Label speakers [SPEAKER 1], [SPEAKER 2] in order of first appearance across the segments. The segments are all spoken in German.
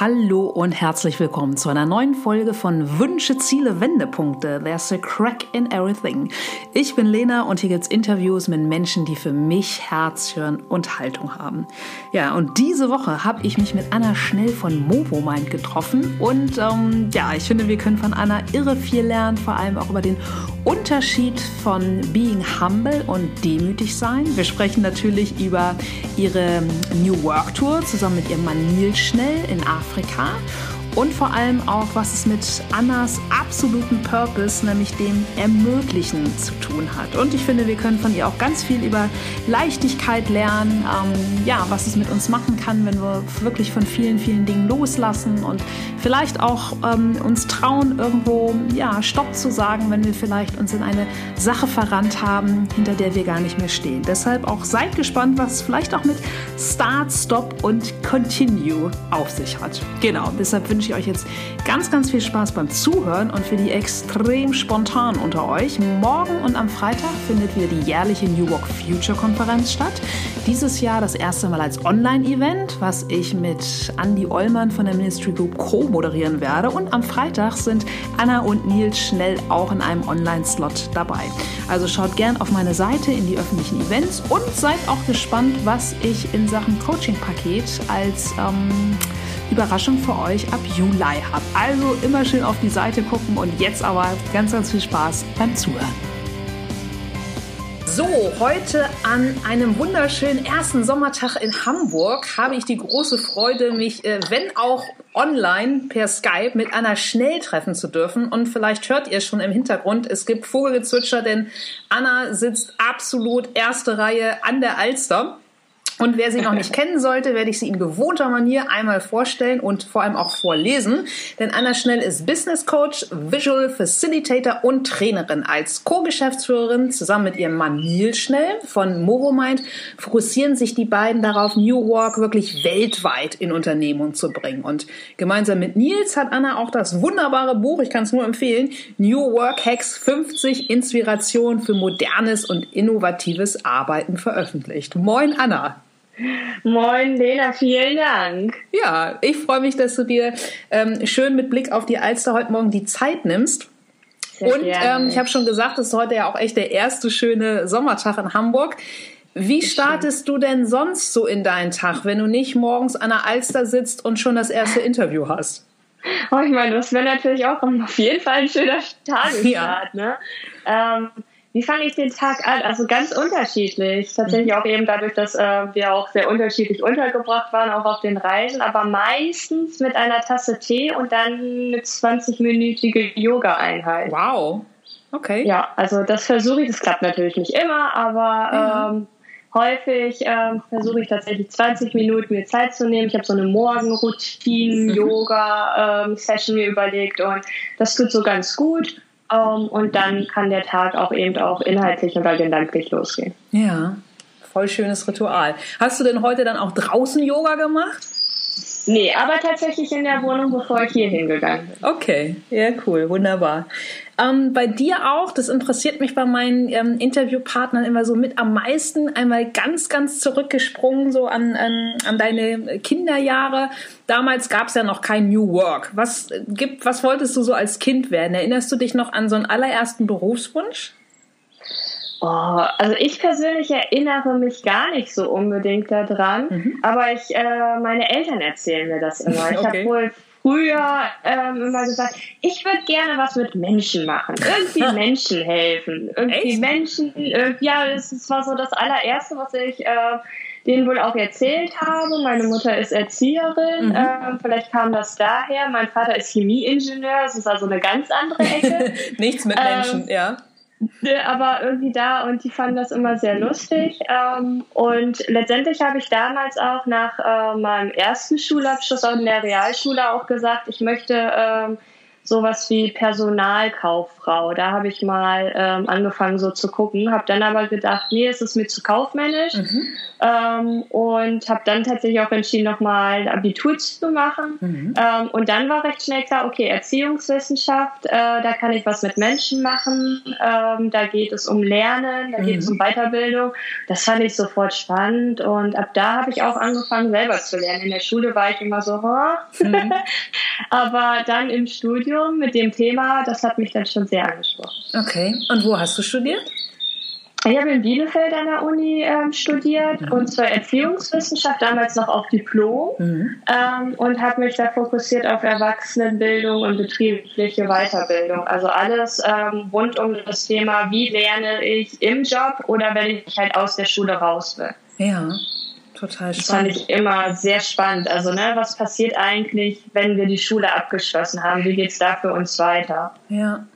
[SPEAKER 1] Hallo und herzlich willkommen zu einer neuen Folge von Wünsche, Ziele, Wendepunkte. There's a crack in everything. Ich bin Lena und hier gibt's Interviews mit Menschen, die für mich Herz, Hirn und Haltung haben. Ja, und diese Woche habe ich mich mit Anna Schnell von Movomind getroffen und ähm, ja, ich finde, wir können von Anna irre viel lernen, vor allem auch über den Unterschied von being humble und demütig sein. Wir sprechen natürlich über ihre New Work Tour zusammen mit ihrem Mann Nils Schnell in Afrika und vor allem auch, was es mit Annas absoluten Purpose, nämlich dem Ermöglichen, zu tun hat. Und ich finde, wir können von ihr auch ganz viel über Leichtigkeit lernen, ähm, ja, was es mit uns machen kann, wenn wir wirklich von vielen, vielen Dingen loslassen und vielleicht auch ähm, uns trauen, irgendwo ja, Stopp zu sagen, wenn wir vielleicht uns in eine Sache verrannt haben, hinter der wir gar nicht mehr stehen. Deshalb auch seid gespannt, was vielleicht auch mit Start, Stop und Continue auf sich hat. Genau, deshalb wünsche ich euch jetzt ganz, ganz viel Spaß beim Zuhören und für die extrem spontanen unter euch. Morgen und am Freitag findet wieder die jährliche New Work Future Konferenz statt. Dieses Jahr das erste Mal als Online-Event, was ich mit Andy Ollmann von der Ministry Group co-moderieren werde. Und am Freitag sind Anna und Nils schnell auch in einem Online-Slot dabei. Also schaut gern auf meine Seite in die öffentlichen Events und seid auch gespannt, was ich in Sachen Coaching-Paket als ähm, Überraschung für euch ab Juli habe. Also immer schön auf die Seite gucken und jetzt aber ganz, ganz viel Spaß beim Zuhören. So, heute an einem wunderschönen ersten Sommertag in Hamburg habe ich die große Freude, mich, äh, wenn auch online per Skype, mit Anna Schnell treffen zu dürfen. Und vielleicht hört ihr schon im Hintergrund, es gibt Vogelgezwitscher, denn Anna sitzt absolut erste Reihe an der Alster. Und wer sie noch nicht kennen sollte, werde ich sie in gewohnter Manier einmal vorstellen und vor allem auch vorlesen. Denn Anna Schnell ist Business Coach, Visual Facilitator und Trainerin. Als Co-Geschäftsführerin zusammen mit ihrem Mann Nils Schnell von Movomind fokussieren sich die beiden darauf, New Work wirklich weltweit in Unternehmung zu bringen. Und gemeinsam mit Nils hat Anna auch das wunderbare Buch, ich kann es nur empfehlen, New Work Hacks 50 Inspirationen für modernes und innovatives Arbeiten veröffentlicht. Moin Anna.
[SPEAKER 2] Moin Lena, vielen Dank.
[SPEAKER 1] Ja, ich freue mich, dass du dir ähm, schön mit Blick auf die Alster heute Morgen die Zeit nimmst. Sehr Und ähm, ich habe schon gesagt, es ist heute ja auch echt der erste schöne Sommertag in Hamburg. Wie startest du denn sonst so in deinen Tag, wenn du nicht morgens an der Alster sitzt und schon das erste Interview hast?
[SPEAKER 2] Oh, ich meine, das wäre natürlich auch auf jeden Fall ein schöner Tagesstart. Ja. Ne? Ähm, wie fange ich den Tag an? Also ganz unterschiedlich. Tatsächlich auch eben dadurch, dass äh, wir auch sehr unterschiedlich untergebracht waren, auch auf den Reisen, aber meistens mit einer Tasse Tee und dann eine 20-minütige Yoga-Einheit.
[SPEAKER 1] Wow. Okay.
[SPEAKER 2] Ja, also das versuche ich. Das klappt natürlich nicht immer, aber ähm, häufig ähm, versuche ich tatsächlich 20 Minuten mir Zeit zu nehmen. Ich habe so eine Morgenroutine-Yoga-Session mhm. ähm, mir überlegt und das tut so ganz gut. Um, ähm, und dann kann der Tag auch eben auch inhaltlich oder gedanklich losgehen.
[SPEAKER 1] Ja, voll schönes Ritual. Hast du denn heute dann auch draußen Yoga gemacht?
[SPEAKER 2] Nee, aber tatsächlich in der Wohnung, bevor ich hier hingegangen bin.
[SPEAKER 1] Okay, ja, cool, wunderbar. Ähm, bei dir auch, das interessiert mich bei meinen ähm, Interviewpartnern immer so mit am meisten, einmal ganz, ganz zurückgesprungen, so an, an, an deine Kinderjahre. Damals gab es ja noch kein New Work. Was gibt, was wolltest du so als Kind werden? Erinnerst du dich noch an so einen allerersten Berufswunsch?
[SPEAKER 2] Oh, also ich persönlich erinnere mich gar nicht so unbedingt daran, mhm. aber ich, äh, meine Eltern erzählen mir das immer. Ich okay. habe wohl früher ähm, immer gesagt, ich würde gerne was mit Menschen machen, irgendwie Menschen helfen, irgendwie Echt? Menschen, äh, ja, das war so das allererste, was ich äh, denen wohl auch erzählt habe. Meine Mutter ist Erzieherin, mhm. äh, vielleicht kam das daher. Mein Vater ist Chemieingenieur, das ist also eine ganz andere Ecke.
[SPEAKER 1] Nichts mit Menschen, ähm, ja
[SPEAKER 2] aber irgendwie da und die fanden das immer sehr lustig. Ähm, und letztendlich habe ich damals auch nach äh, meinem ersten Schulabschluss auch in der Realschule auch gesagt, ich möchte ähm, sowas wie Personalkauffrau. Da habe ich mal ähm, angefangen so zu gucken, habe dann aber gedacht, nee, es ist mir zu kaufmännisch mhm. ähm, und habe dann tatsächlich auch entschieden, nochmal Abitur zu machen. Mhm. Ähm, und dann war recht schnell klar, okay, Erziehungswissenschaft, äh, da kann ich was mit Menschen machen, ähm, da geht es um Lernen, da mhm. geht es um Weiterbildung. Das fand ich sofort spannend und ab da habe ich auch angefangen, selber zu lernen. In der Schule war ich immer so, mhm. aber dann im Studium mit dem Thema, das hat mich dann schon sehr angesprochen.
[SPEAKER 1] Okay, und wo hast du studiert?
[SPEAKER 2] Ich habe in Bielefeld an der Uni ähm, studiert mhm. und zwar Erziehungswissenschaft, damals noch auf Diplom mhm. ähm, und habe mich da fokussiert auf Erwachsenenbildung und betriebliche Weiterbildung. Also alles ähm, rund um das Thema, wie lerne ich im Job oder wenn ich halt aus der Schule raus will.
[SPEAKER 1] Ja. Total spannend.
[SPEAKER 2] Das fand ich immer sehr spannend. Also, ne, was passiert eigentlich, wenn wir die Schule abgeschlossen haben? Wie geht es da für uns weiter?
[SPEAKER 1] Ja.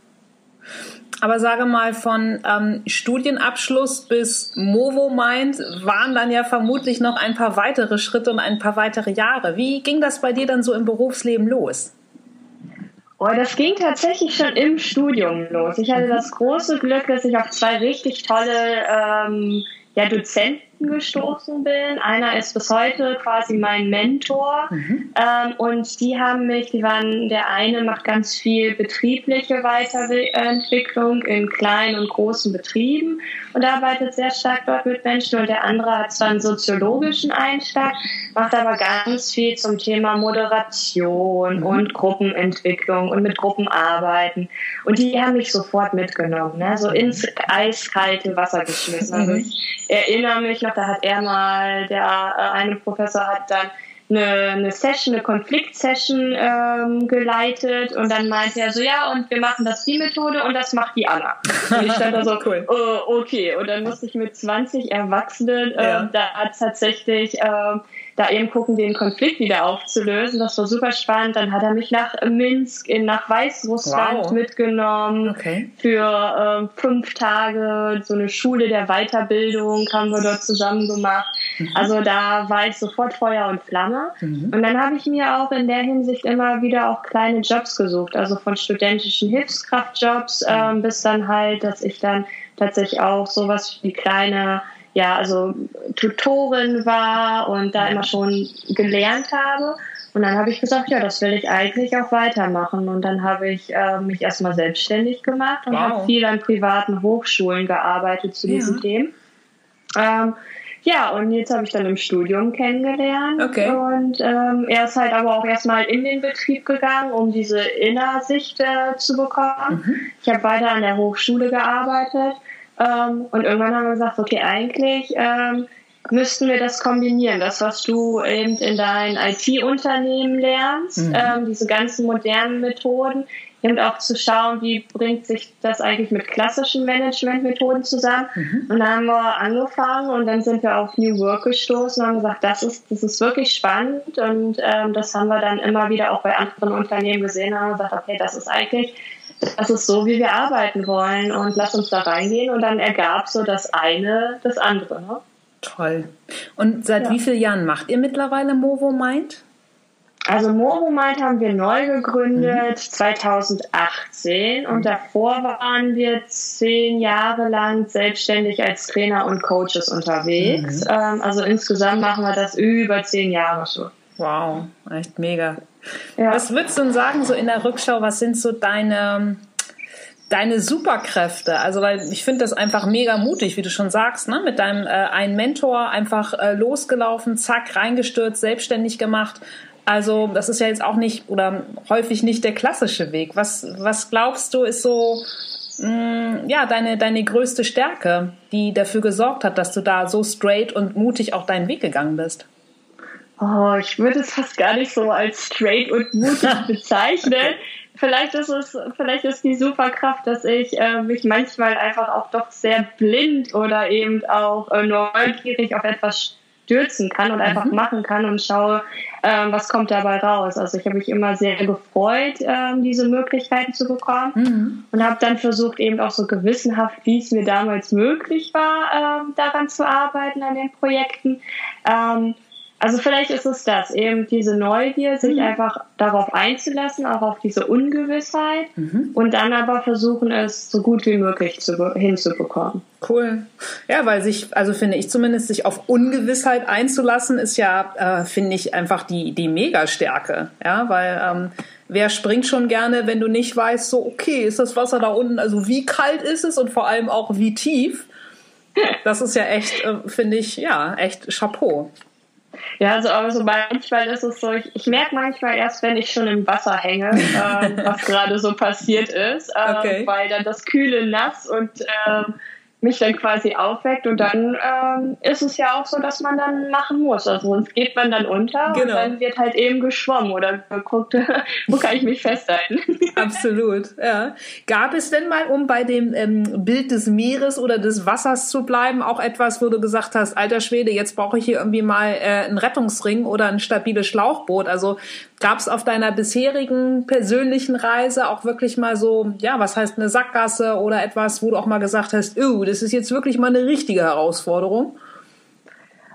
[SPEAKER 1] Aber sage mal, von ähm, Studienabschluss bis Movo Mind waren dann ja vermutlich noch ein paar weitere Schritte und ein paar weitere Jahre. Wie ging das bei dir dann so im Berufsleben los?
[SPEAKER 2] Oh, das ging tatsächlich schon im Studium los. Ich hatte das große Glück, dass ich auf zwei richtig tolle ähm, ja, Dozenten gestoßen bin. Einer ist bis heute quasi mein Mentor. Mhm. Ähm, und die haben mich, die waren, der eine macht ganz viel betriebliche Weiterentwicklung in kleinen und großen Betrieben und arbeitet sehr stark dort mit Menschen. Und der andere hat zwar einen soziologischen Einschlag, macht aber ganz viel zum Thema Moderation mhm. und Gruppenentwicklung und mit Gruppen arbeiten. Und die haben mich sofort mitgenommen, ne? so ins eiskalte Wasser geschmissen. Also mhm. ich erinnere mich noch da hat er mal, der äh, eine Professor hat dann eine, eine Session, eine Konfliktsession ähm, geleitet und dann meinte er so, ja, und wir machen das die Methode und das macht die Anna. Und ich stand da so, cool. oh, okay. Und dann musste ich mit 20 Erwachsenen äh, ja. da tatsächlich äh, da eben gucken, den Konflikt wieder aufzulösen. Das war super spannend. Dann hat er mich nach Minsk, in, nach Weißrussland wow. mitgenommen okay. für äh, fünf Tage. So eine Schule der Weiterbildung haben wir dort zusammen gemacht. Mhm. Also da war ich sofort Feuer und Flamme. Mhm. Und dann habe ich mir auch in der Hinsicht immer wieder auch kleine Jobs gesucht. Also von studentischen Hilfskraftjobs mhm. ähm, bis dann halt, dass ich dann tatsächlich auch sowas wie kleine ja, also Tutorin war und da immer schon gelernt habe. Und dann habe ich gesagt, ja, das will ich eigentlich auch weitermachen. Und dann habe ich äh, mich erstmal selbstständig gemacht und wow. habe viel an privaten Hochschulen gearbeitet zu diesen ja. Themen. Ähm, ja, und jetzt habe ich dann im Studium kennengelernt. Okay. Und ähm, er ist halt aber auch erstmal in den Betrieb gegangen, um diese Innersicht äh, zu bekommen. Mhm. Ich habe weiter an der Hochschule gearbeitet ähm, und irgendwann haben wir gesagt, okay, eigentlich ähm, müssten wir das kombinieren. Das, was du eben in dein IT-Unternehmen lernst, mhm. ähm, diese ganzen modernen Methoden, eben auch zu schauen, wie bringt sich das eigentlich mit klassischen Management-Methoden zusammen. Mhm. Und dann haben wir angefangen und dann sind wir auf New Work gestoßen und haben gesagt, das ist, das ist wirklich spannend und ähm, das haben wir dann immer wieder auch bei anderen Unternehmen gesehen und haben gesagt, okay, das ist eigentlich das ist so, wie wir arbeiten wollen und lass uns da reingehen und dann ergab so das eine das andere. Ne?
[SPEAKER 1] Toll. Und seit ja. wie vielen Jahren macht ihr mittlerweile Movo Mind?
[SPEAKER 2] Also Movo Mind haben wir neu gegründet mhm. 2018 und davor waren wir zehn Jahre lang selbstständig als Trainer und Coaches unterwegs. Mhm. Ähm, also insgesamt machen wir das über zehn Jahre schon.
[SPEAKER 1] Wow, echt mega. Ja. Was würdest du denn sagen, so in der Rückschau, was sind so deine, deine Superkräfte? Also, weil ich finde das einfach mega mutig, wie du schon sagst, ne? mit deinem äh, einen Mentor einfach äh, losgelaufen, zack, reingestürzt, selbstständig gemacht. Also, das ist ja jetzt auch nicht oder häufig nicht der klassische Weg. Was, was glaubst du, ist so, mh, mm, ja, deine, deine größte Stärke, die dafür gesorgt hat, dass du da so straight und mutig auch deinen Weg gegangen bist?
[SPEAKER 2] Oh, ich würde es fast gar nicht so als straight und mutig bezeichnen. Vielleicht ist es, vielleicht ist die Superkraft, dass ich äh, mich manchmal einfach auch doch sehr blind oder eben auch äh, neugierig auf etwas stürzen kann und einfach mhm. machen kann und schaue, äh, was kommt dabei raus. Also ich habe mich immer sehr gefreut, äh, diese Möglichkeiten zu bekommen mhm. und habe dann versucht, eben auch so gewissenhaft, wie es mir damals möglich war, äh, daran zu arbeiten, an den Projekten. Ähm, also vielleicht ist es das, eben diese Neugier, sich mhm. einfach darauf einzulassen, auch auf diese Ungewissheit mhm. und dann aber versuchen, es so gut wie möglich zu, hinzubekommen.
[SPEAKER 1] Cool. Ja, weil sich, also finde ich zumindest, sich auf Ungewissheit einzulassen, ist ja, äh, finde ich, einfach die, die Megastärke. Ja, weil ähm, wer springt schon gerne, wenn du nicht weißt, so, okay, ist das Wasser da unten, also wie kalt ist es und vor allem auch wie tief? Das ist ja echt, äh, finde ich, ja, echt Chapeau.
[SPEAKER 2] Ja, also, also manchmal ist es so, ich, ich merke manchmal erst, wenn ich schon im Wasser hänge, ähm, was gerade so passiert ist, ähm, okay. weil dann das kühle Nass und ähm, mich dann quasi aufweckt und dann ähm, ist es ja auch so, dass man dann machen muss. Also sonst geht man dann unter genau. und dann wird halt eben geschwommen oder geguckt, wo kann ich mich festhalten.
[SPEAKER 1] Absolut, ja. Gab es denn mal, um bei dem ähm, Bild des Meeres oder des Wassers zu bleiben, auch etwas, wo du gesagt hast, alter Schwede, jetzt brauche ich hier irgendwie mal äh, einen Rettungsring oder ein stabiles Schlauchboot. Also Gab es auf deiner bisherigen persönlichen Reise auch wirklich mal so, ja, was heißt eine Sackgasse oder etwas, wo du auch mal gesagt hast, oh, das ist jetzt wirklich mal eine richtige Herausforderung?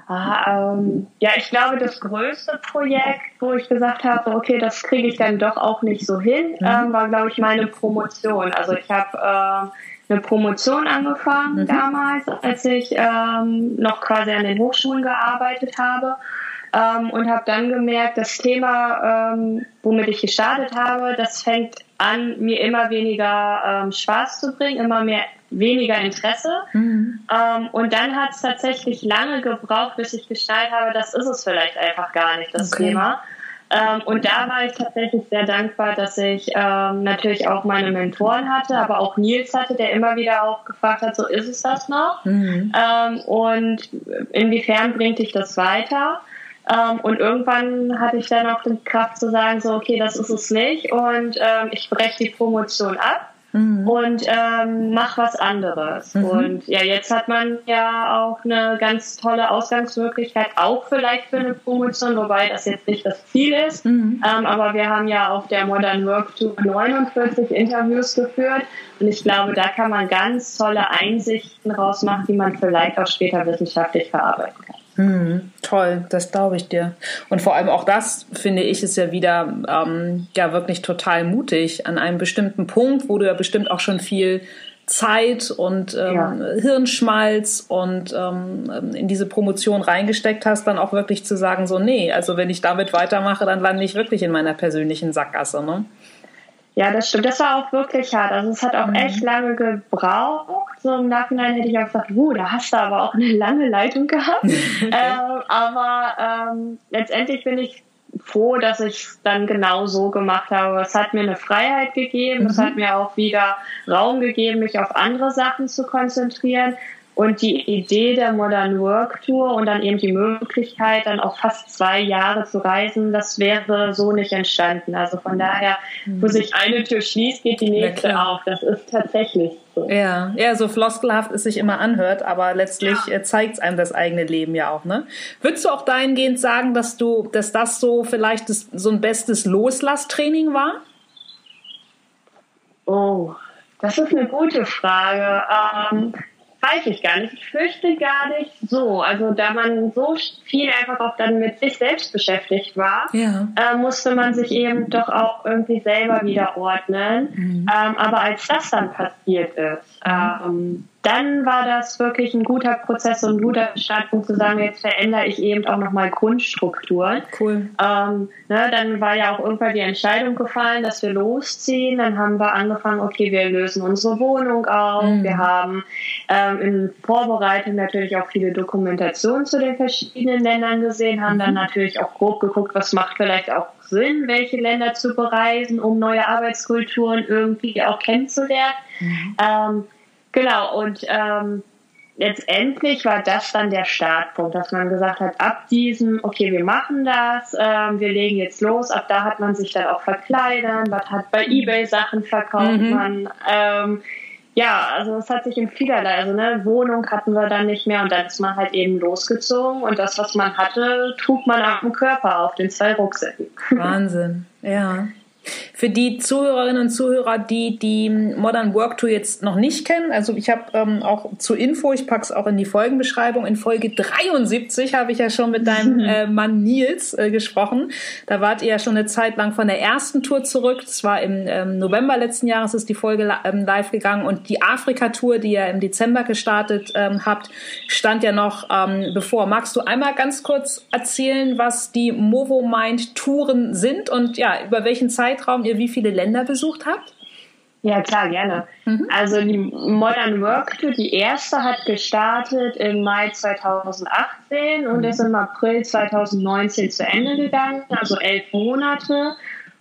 [SPEAKER 2] Ah, ähm, ja, ich glaube, das größte Projekt, wo ich gesagt habe, okay, das kriege ich dann doch auch nicht so hin, mhm. ähm, war, glaube ich, meine Promotion. Also ich habe äh, eine Promotion angefangen mhm. damals, als ich ähm, noch quasi an den Hochschulen gearbeitet habe ähm, und habe dann gemerkt, das Thema, ähm, womit ich gestartet habe, das fängt an, mir immer weniger ähm, Spaß zu bringen, immer mehr weniger Interesse. Mhm. Ähm, und dann hat es tatsächlich lange gebraucht, bis ich geschnallt habe, das ist es vielleicht einfach gar nicht, das okay. Thema. Ähm, und da war ich tatsächlich sehr dankbar, dass ich ähm, natürlich auch meine Mentoren hatte, aber auch Nils hatte, der immer wieder auch gefragt hat, so ist es das noch? Mhm. Ähm, und inwiefern bringt dich das weiter? Ähm, und irgendwann hatte ich dann auch die Kraft zu sagen, so, okay, das ist es nicht und ähm, ich breche die Promotion ab. Mhm. und ähm, mach was anderes. Mhm. Und ja, jetzt hat man ja auch eine ganz tolle Ausgangsmöglichkeit, auch vielleicht für eine Promotion, wobei das jetzt nicht das Ziel ist. Mhm. Ähm, aber wir haben ja auf der Modern Work Tour 49 Interviews geführt und ich glaube, da kann man ganz tolle Einsichten rausmachen, die man vielleicht auch später wissenschaftlich verarbeiten kann.
[SPEAKER 1] Hm, toll, das glaube ich dir. Und vor allem auch das, finde ich, ist ja wieder ähm, ja wirklich total mutig an einem bestimmten Punkt, wo du ja bestimmt auch schon viel Zeit und ähm, ja. Hirnschmalz und ähm, in diese Promotion reingesteckt hast, dann auch wirklich zu sagen, so, nee, also wenn ich damit weitermache, dann lande ich wirklich in meiner persönlichen Sackgasse. Ne?
[SPEAKER 2] Ja, das stimmt. Das war auch wirklich hart. Also es hat auch mhm. echt lange gebraucht. So im Nachhinein hätte ich auch gesagt, uh, da hast du aber auch eine lange Leitung gehabt. okay. ähm, aber ähm, letztendlich bin ich froh, dass ich es dann genau so gemacht habe. Es hat mir eine Freiheit gegeben. Mhm. Es hat mir auch wieder Raum gegeben, mich auf andere Sachen zu konzentrieren. Und die Idee der Modern Work Tour und dann eben die Möglichkeit, dann auch fast zwei Jahre zu reisen, das wäre so nicht entstanden. Also von daher, wo mhm. sich eine Tür schließt, geht die nächste auf. Das ist tatsächlich so.
[SPEAKER 1] Ja, ja, so floskelhaft es sich immer anhört, aber letztlich ja. Äh, zeigt es einem das eigene Leben ja auch, ne? Würdest du auch dahingehend sagen, dass du, dass das so vielleicht das, so ein bestes Loslasstraining war?
[SPEAKER 2] Oh, das ist eine gute Frage. Ähm, weiß ich gar nicht. Ich fürchte gar nicht so. Also da man so viel einfach auch dann mit sich selbst beschäftigt war, ja. äh, musste man sich eben doch auch irgendwie selber wieder ordnen. Mhm. Ähm, aber als das dann passiert ist, ähm, dann war das wirklich ein guter Prozess und ein guter Startpunkt zu sagen, jetzt verändere ich eben auch nochmal Grundstrukturen. Cool. Ähm, ne, dann war ja auch irgendwann die Entscheidung gefallen, dass wir losziehen. Dann haben wir angefangen, okay, wir lösen unsere Wohnung auf. Mhm. Wir haben ähm, in Vorbereitung natürlich auch viele Dokumentationen zu den verschiedenen Ländern gesehen, haben mhm. dann natürlich auch grob geguckt, was macht vielleicht auch Sinn, welche Länder zu bereisen, um neue Arbeitskulturen irgendwie auch kennenzulernen. Mhm. Ähm, Genau, und ähm, letztendlich war das dann der Startpunkt, dass man gesagt hat, ab diesem, okay, wir machen das, ähm, wir legen jetzt los, ab da hat man sich dann auch verkleidern, was hat bei Ebay Sachen verkauft mhm. man, ähm, ja, also es hat sich in vielerlei, also ne, Wohnung hatten wir dann nicht mehr und dann ist man halt eben losgezogen und das, was man hatte, trug man auf dem Körper auf den zwei Rucksäcken.
[SPEAKER 1] Wahnsinn, ja. Für die Zuhörerinnen und Zuhörer, die die Modern Work Tour jetzt noch nicht kennen, also ich habe ähm, auch zur Info, ich packe es auch in die Folgenbeschreibung, in Folge 73 habe ich ja schon mit deinem äh, Mann Nils äh, gesprochen. Da wart ihr ja schon eine Zeit lang von der ersten Tour zurück. Das war im ähm, November letzten Jahres ist die Folge ähm, live gegangen und die Afrika-Tour, die ihr im Dezember gestartet ähm, habt, stand ja noch ähm, bevor. Magst du einmal ganz kurz erzählen, was die Movo Mind Touren sind und ja, über welchen Zeitraum ihr wie viele Länder besucht habt?
[SPEAKER 2] Ja, klar, gerne. Mhm. Also die Modern Work Tour, die erste hat gestartet im Mai 2018 und mhm. ist im April 2019 zu Ende gegangen, also elf Monate.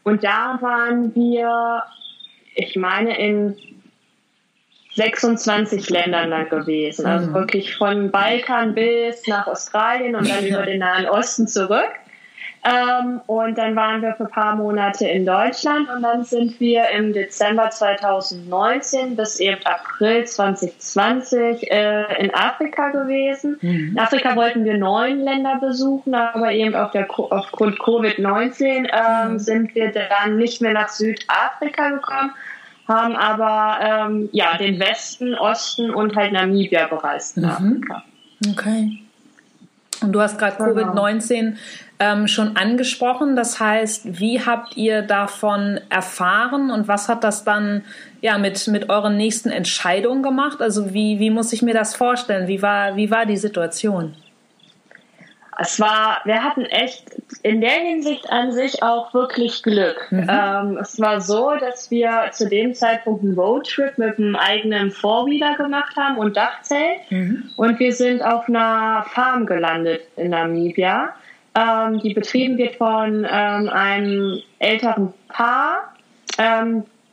[SPEAKER 2] Und da waren wir, ich meine, in 26 Ländern dann gewesen. Also mhm. wirklich von Balkan bis nach Australien und dann über den Nahen Osten zurück. Ähm, und dann waren wir für ein paar Monate in Deutschland und dann sind wir im Dezember 2019 bis eben April 2020 äh, in Afrika gewesen. Mhm. In Afrika wollten wir neun Länder besuchen, aber eben auf der, aufgrund Covid-19 ähm, mhm. sind wir dann nicht mehr nach Südafrika gekommen, haben aber ähm, ja, den Westen, Osten und halt Namibia bereist in mhm. Afrika.
[SPEAKER 1] Okay. Und du hast gerade genau. Covid-19 ähm, schon angesprochen. Das heißt, wie habt ihr davon erfahren und was hat das dann ja mit, mit euren nächsten Entscheidungen gemacht? Also wie, wie muss ich mir das vorstellen? Wie war, wie war die Situation?
[SPEAKER 2] Es war, wir hatten echt in der Hinsicht an sich auch wirklich Glück. Mhm. Ähm, es war so, dass wir zu dem Zeitpunkt einen Roadtrip mit einem eigenen Vorwieder gemacht haben und Dachzelt. Mhm. Und wir sind auf einer Farm gelandet in Namibia. Ähm, die betrieben wird von ähm, einem älteren Paar.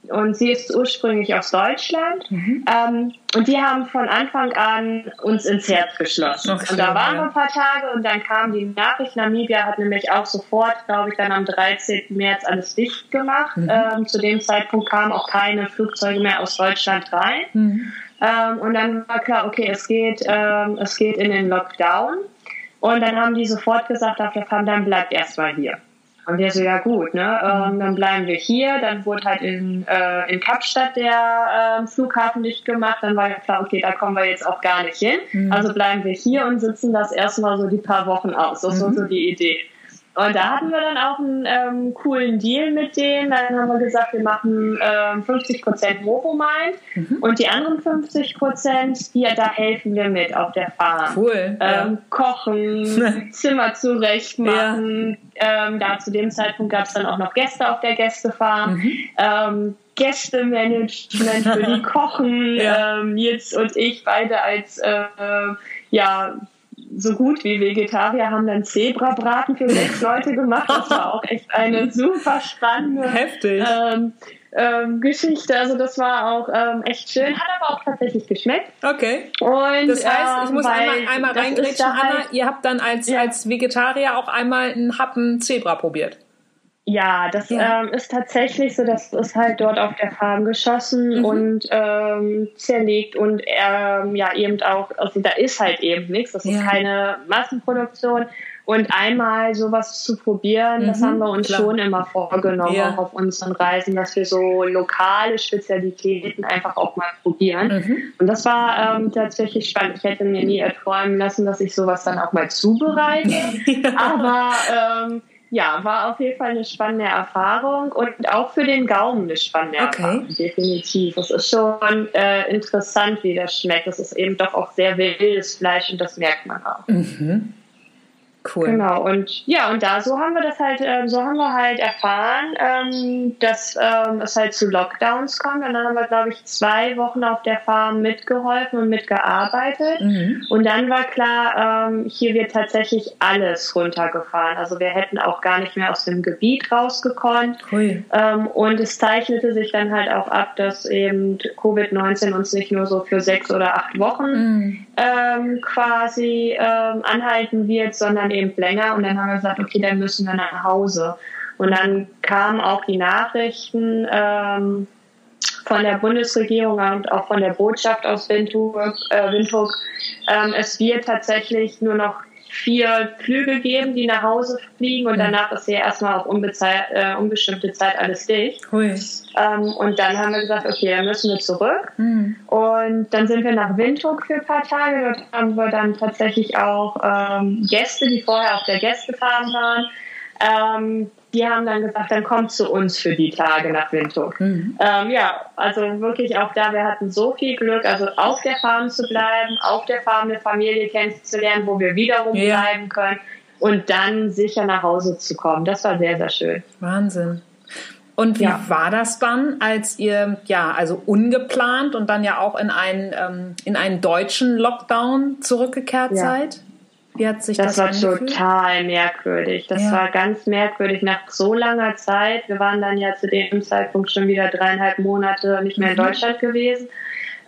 [SPEAKER 2] Und sie ist ursprünglich aus Deutschland. Mhm. Ähm, und die haben von Anfang an uns ins Herz geschlossen. Okay, und da waren wir ein paar Tage und dann kam die Nachricht, Namibia hat nämlich auch sofort, glaube ich, dann am 13. März alles dicht gemacht. Mhm. Ähm, zu dem Zeitpunkt kamen auch keine Flugzeuge mehr aus Deutschland rein. Mhm. Ähm, und dann war klar, okay, es geht, ähm, es geht in den Lockdown. Und dann haben die sofort gesagt der Farm, dann bleibt erstmal hier. Und wir so, ja gut, ne, ähm, dann bleiben wir hier. Dann wurde halt in, äh, in Kapstadt der äh, Flughafen dicht gemacht. Dann war ja klar, okay, da kommen wir jetzt auch gar nicht hin. Mhm. Also bleiben wir hier und sitzen das erstmal so die paar Wochen aus. Das mhm. war so die Idee. Und da hatten wir dann auch einen ähm, coolen Deal mit denen. Dann haben wir gesagt, wir machen ähm, 50% Movomind mhm. und die anderen 50%, die, da helfen wir mit auf der Farm.
[SPEAKER 1] Cool.
[SPEAKER 2] Ähm, ja. Kochen, Zimmer zurechtmachen. Ja. Ähm, da zu dem Zeitpunkt gab es dann auch noch Gäste auf der Gästefarm. Mhm. Ähm, Gästemanagement für die Kochen. ja. ähm, Nils und ich beide als äh, ja so gut wie Vegetarier haben dann Zebrabraten für sechs Leute gemacht. Das war auch echt eine super spannende
[SPEAKER 1] Heftig.
[SPEAKER 2] Ähm, ähm, Geschichte. Also das war auch ähm, echt schön, hat aber auch tatsächlich geschmeckt.
[SPEAKER 1] Okay. Und, das heißt, ich muss einmal, einmal reingrätschen, Anna, halt, ihr habt dann als, ja. als Vegetarier auch einmal einen Happen Zebra probiert.
[SPEAKER 2] Ja, das ja. Ähm, ist tatsächlich so, dass es halt dort auf der Farm geschossen mhm. und ähm, zerlegt und ähm, ja eben auch, also da ist halt eben nichts, das ja. ist keine Massenproduktion. Und einmal sowas zu probieren, mhm, das haben wir uns klar. schon immer vorgenommen, ja. auch auf unseren Reisen, dass wir so lokale Spezialitäten einfach auch mal probieren. Mhm. Und das war ähm, tatsächlich spannend. Ich hätte mir nie erträumen lassen, dass ich sowas dann auch mal zubereite. ja. Aber ähm, ja, war auf jeden Fall eine spannende Erfahrung und auch für den Gaumen eine spannende okay. Erfahrung, definitiv. Es ist schon äh, interessant, wie das schmeckt. Es ist eben doch auch sehr wildes Fleisch und das merkt man auch. Mhm. Cool. Genau, und ja, und da so haben wir das halt, äh, so haben wir halt erfahren, ähm, dass ähm, es halt zu Lockdowns kommt. Und dann haben wir, glaube ich, zwei Wochen auf der Farm mitgeholfen und mitgearbeitet. Mhm. Und dann war klar, ähm, hier wird tatsächlich alles runtergefahren. Also wir hätten auch gar nicht mehr aus dem Gebiet rausgekonnt. Cool. Ähm, und es zeichnete sich dann halt auch ab, dass eben Covid-19 uns nicht nur so für sechs oder acht Wochen mhm. ähm, quasi ähm, anhalten wird, sondern eben länger und dann haben wir gesagt, okay, dann müssen wir nach Hause. Und dann kamen auch die Nachrichten ähm, von der Bundesregierung und auch von der Botschaft aus Windhoek, äh, Windhoek ähm, es wird tatsächlich nur noch vier Flüge geben, die nach Hause fliegen und mhm. danach ist ja erstmal auf äh, unbestimmte Zeit alles dicht. Ähm, und dann haben wir gesagt, okay, dann müssen wir zurück. Mhm. Und dann sind wir nach Windhoek für ein paar Tage. Dort haben wir dann tatsächlich auch ähm, Gäste, die vorher auf der Gästefarm waren. Ähm, die haben dann gesagt, dann kommt zu uns für die Tage nach Windhoek. Mhm. Ähm, ja, also wirklich auch da, wir hatten so viel Glück, also auf der Farm zu bleiben, auf der Farm eine Familie kennenzulernen, wo wir wiederum ja. bleiben können und dann sicher nach Hause zu kommen. Das war sehr, sehr schön.
[SPEAKER 1] Wahnsinn. Und wie ja. war das dann, als ihr ja also ungeplant und dann ja auch in einen ähm, in einen deutschen Lockdown zurückgekehrt ja. seid? Wie hat sich das,
[SPEAKER 2] das war total merkwürdig. Das ja. war ganz merkwürdig nach so langer Zeit. Wir waren dann ja zu dem Zeitpunkt schon wieder dreieinhalb Monate nicht mehr in mhm. Deutschland gewesen.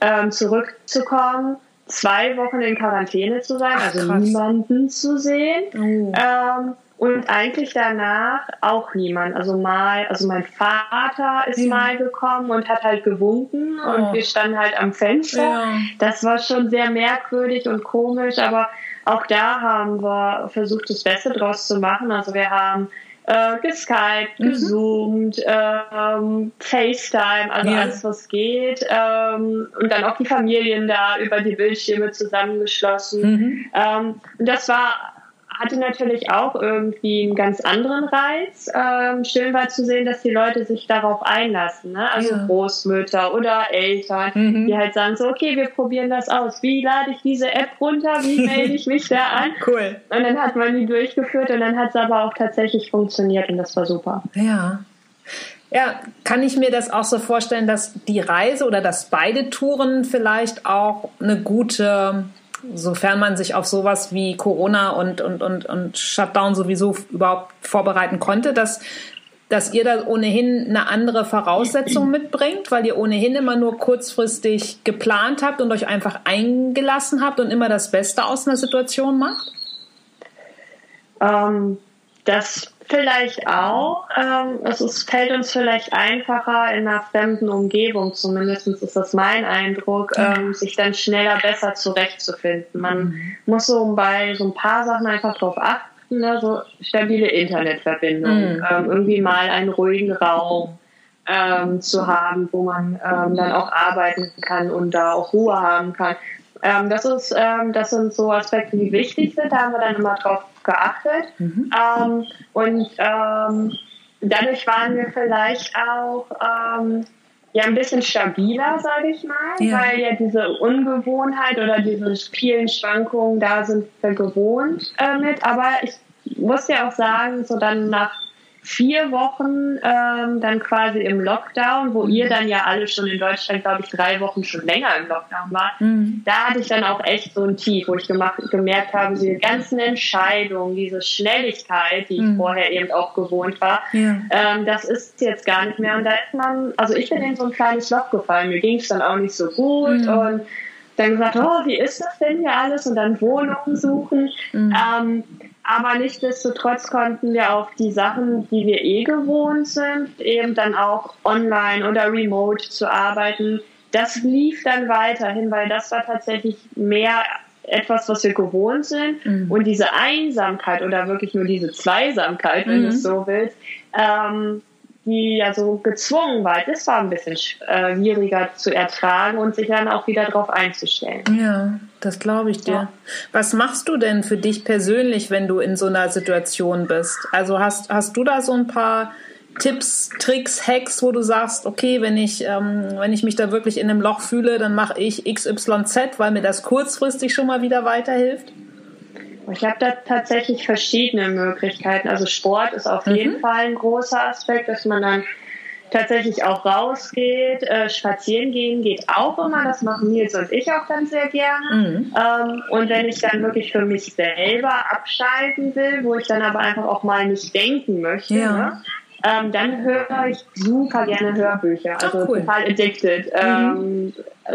[SPEAKER 2] Ähm, zurückzukommen, zwei Wochen in Quarantäne zu sein, Ach, also krass. niemanden zu sehen. Oh. Ähm, und eigentlich danach auch niemand. Also mal, also mein Vater ist ja. mal gekommen und hat halt gewunken oh. und wir standen halt am Fenster. Ja. Das war schon sehr merkwürdig und komisch, aber auch da haben wir versucht, das Beste draus zu machen. Also wir haben äh, geskypt, mhm. gezoomt, ähm, FaceTime, also ja. alles, was geht. Ähm, und dann auch die Familien da über die Bildschirme zusammengeschlossen. Mhm. Ähm, und das war hatte natürlich auch irgendwie einen ganz anderen Reiz. Ähm, schön war zu sehen, dass die Leute sich darauf einlassen. Ne? Also ja. Großmütter oder Eltern, mhm. die halt sagen so, okay, wir probieren das aus. Wie lade ich diese App runter? Wie melde ich mich da an?
[SPEAKER 1] cool.
[SPEAKER 2] Und dann hat man die durchgeführt und dann hat es aber auch tatsächlich funktioniert und das war super.
[SPEAKER 1] Ja. Ja, kann ich mir das auch so vorstellen, dass die Reise oder dass beide Touren vielleicht auch eine gute sofern man sich auf sowas wie Corona und, und, und, und Shutdown sowieso überhaupt vorbereiten konnte, dass, dass ihr da ohnehin eine andere Voraussetzung mitbringt, weil ihr ohnehin immer nur kurzfristig geplant habt und euch einfach eingelassen habt und immer das Beste aus einer Situation macht?
[SPEAKER 2] Ähm, das Vielleicht auch. Ähm, es ist, fällt uns vielleicht einfacher in einer fremden Umgebung, zumindest ist das mein Eindruck, ähm, sich dann schneller besser zurechtzufinden. Man mhm. muss so bei so ein paar Sachen einfach drauf achten, ne? so stabile Internetverbindung, mhm. ähm, irgendwie mal einen ruhigen Raum ähm, zu haben, wo man ähm, dann auch arbeiten kann und da auch Ruhe haben kann. Ähm, das, ist, ähm, das sind so Aspekte, die wichtig sind. Da haben wir dann immer drauf geachtet. Mhm. Ähm, und ähm, dadurch waren wir vielleicht auch ähm, ja ein bisschen stabiler, sage ich mal, ja. weil ja diese Ungewohnheit oder diese vielen Schwankungen da sind wir gewohnt äh, mit. Aber ich muss ja auch sagen, so dann nach vier Wochen ähm, dann quasi im Lockdown, wo mhm. ihr dann ja alle schon in Deutschland, glaube ich, drei Wochen schon länger im Lockdown wart. Mhm. Da hatte ich dann auch echt so ein Tief, wo ich gemacht, gemerkt habe, diese ganzen Entscheidungen, diese Schnelligkeit, die ich mhm. vorher eben auch gewohnt war, ja. ähm, das ist jetzt gar nicht mehr. Und da ist man, also ich bin in so ein kleines Loch gefallen. Mir ging es dann auch nicht so gut mhm. und dann gesagt, oh, wie ist das denn hier alles? Und dann Wohnungen suchen. Mhm. Ähm, aber nichtsdestotrotz konnten wir auch die Sachen, die wir eh gewohnt sind, eben dann auch online oder remote zu arbeiten. Das lief dann weiterhin, weil das war tatsächlich mehr etwas, was wir gewohnt sind. Mhm. Und diese Einsamkeit oder wirklich nur diese Zweisamkeit, wenn mhm. du es so willst, ähm, die ja so gezwungen war, das war ein bisschen äh, schwieriger zu ertragen und sich dann auch wieder darauf einzustellen.
[SPEAKER 1] Ja, das glaube ich dir. Ja. Was machst du denn für dich persönlich, wenn du in so einer Situation bist? Also hast, hast du da so ein paar Tipps, Tricks, Hacks, wo du sagst, okay, wenn ich, ähm, wenn ich mich da wirklich in einem Loch fühle, dann mache ich XYZ, weil mir das kurzfristig schon mal wieder weiterhilft?
[SPEAKER 2] Ich habe da tatsächlich verschiedene Möglichkeiten. Also Sport ist auf mhm. jeden Fall ein großer Aspekt, dass man dann tatsächlich auch rausgeht. Äh, spazieren gehen geht auch immer. Das machen Nils und ich auch dann sehr gerne. Mhm. Ähm, und wenn ich dann wirklich für mich selber abschalten will, wo ich dann aber einfach auch mal nicht denken möchte, ja. ne? ähm, dann höre ich super gerne Hörbücher. Also oh, cool. total addicted. Mhm. Ähm,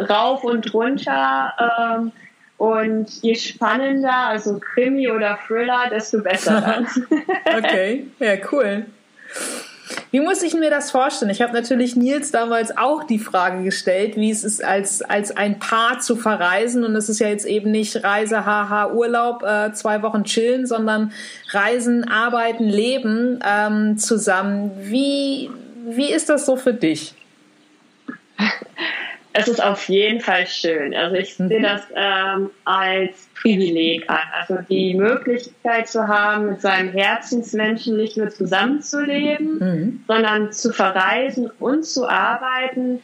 [SPEAKER 2] rauf und runter. Und je spannender, also Krimi oder Thriller, desto besser.
[SPEAKER 1] okay, ja, cool. Wie muss ich mir das vorstellen? Ich habe natürlich Nils damals auch die Frage gestellt, wie es ist, als, als ein Paar zu verreisen. Und es ist ja jetzt eben nicht Reise, haha, Urlaub, äh, zwei Wochen chillen, sondern Reisen, Arbeiten, Leben ähm, zusammen. Wie, wie ist das so für dich?
[SPEAKER 2] Es ist auf jeden Fall schön. Also ich mhm. sehe das ähm, als Privileg an. Also die Möglichkeit zu haben, mit seinem Herzensmenschen nicht nur zusammenzuleben, mhm. sondern zu verreisen und zu arbeiten,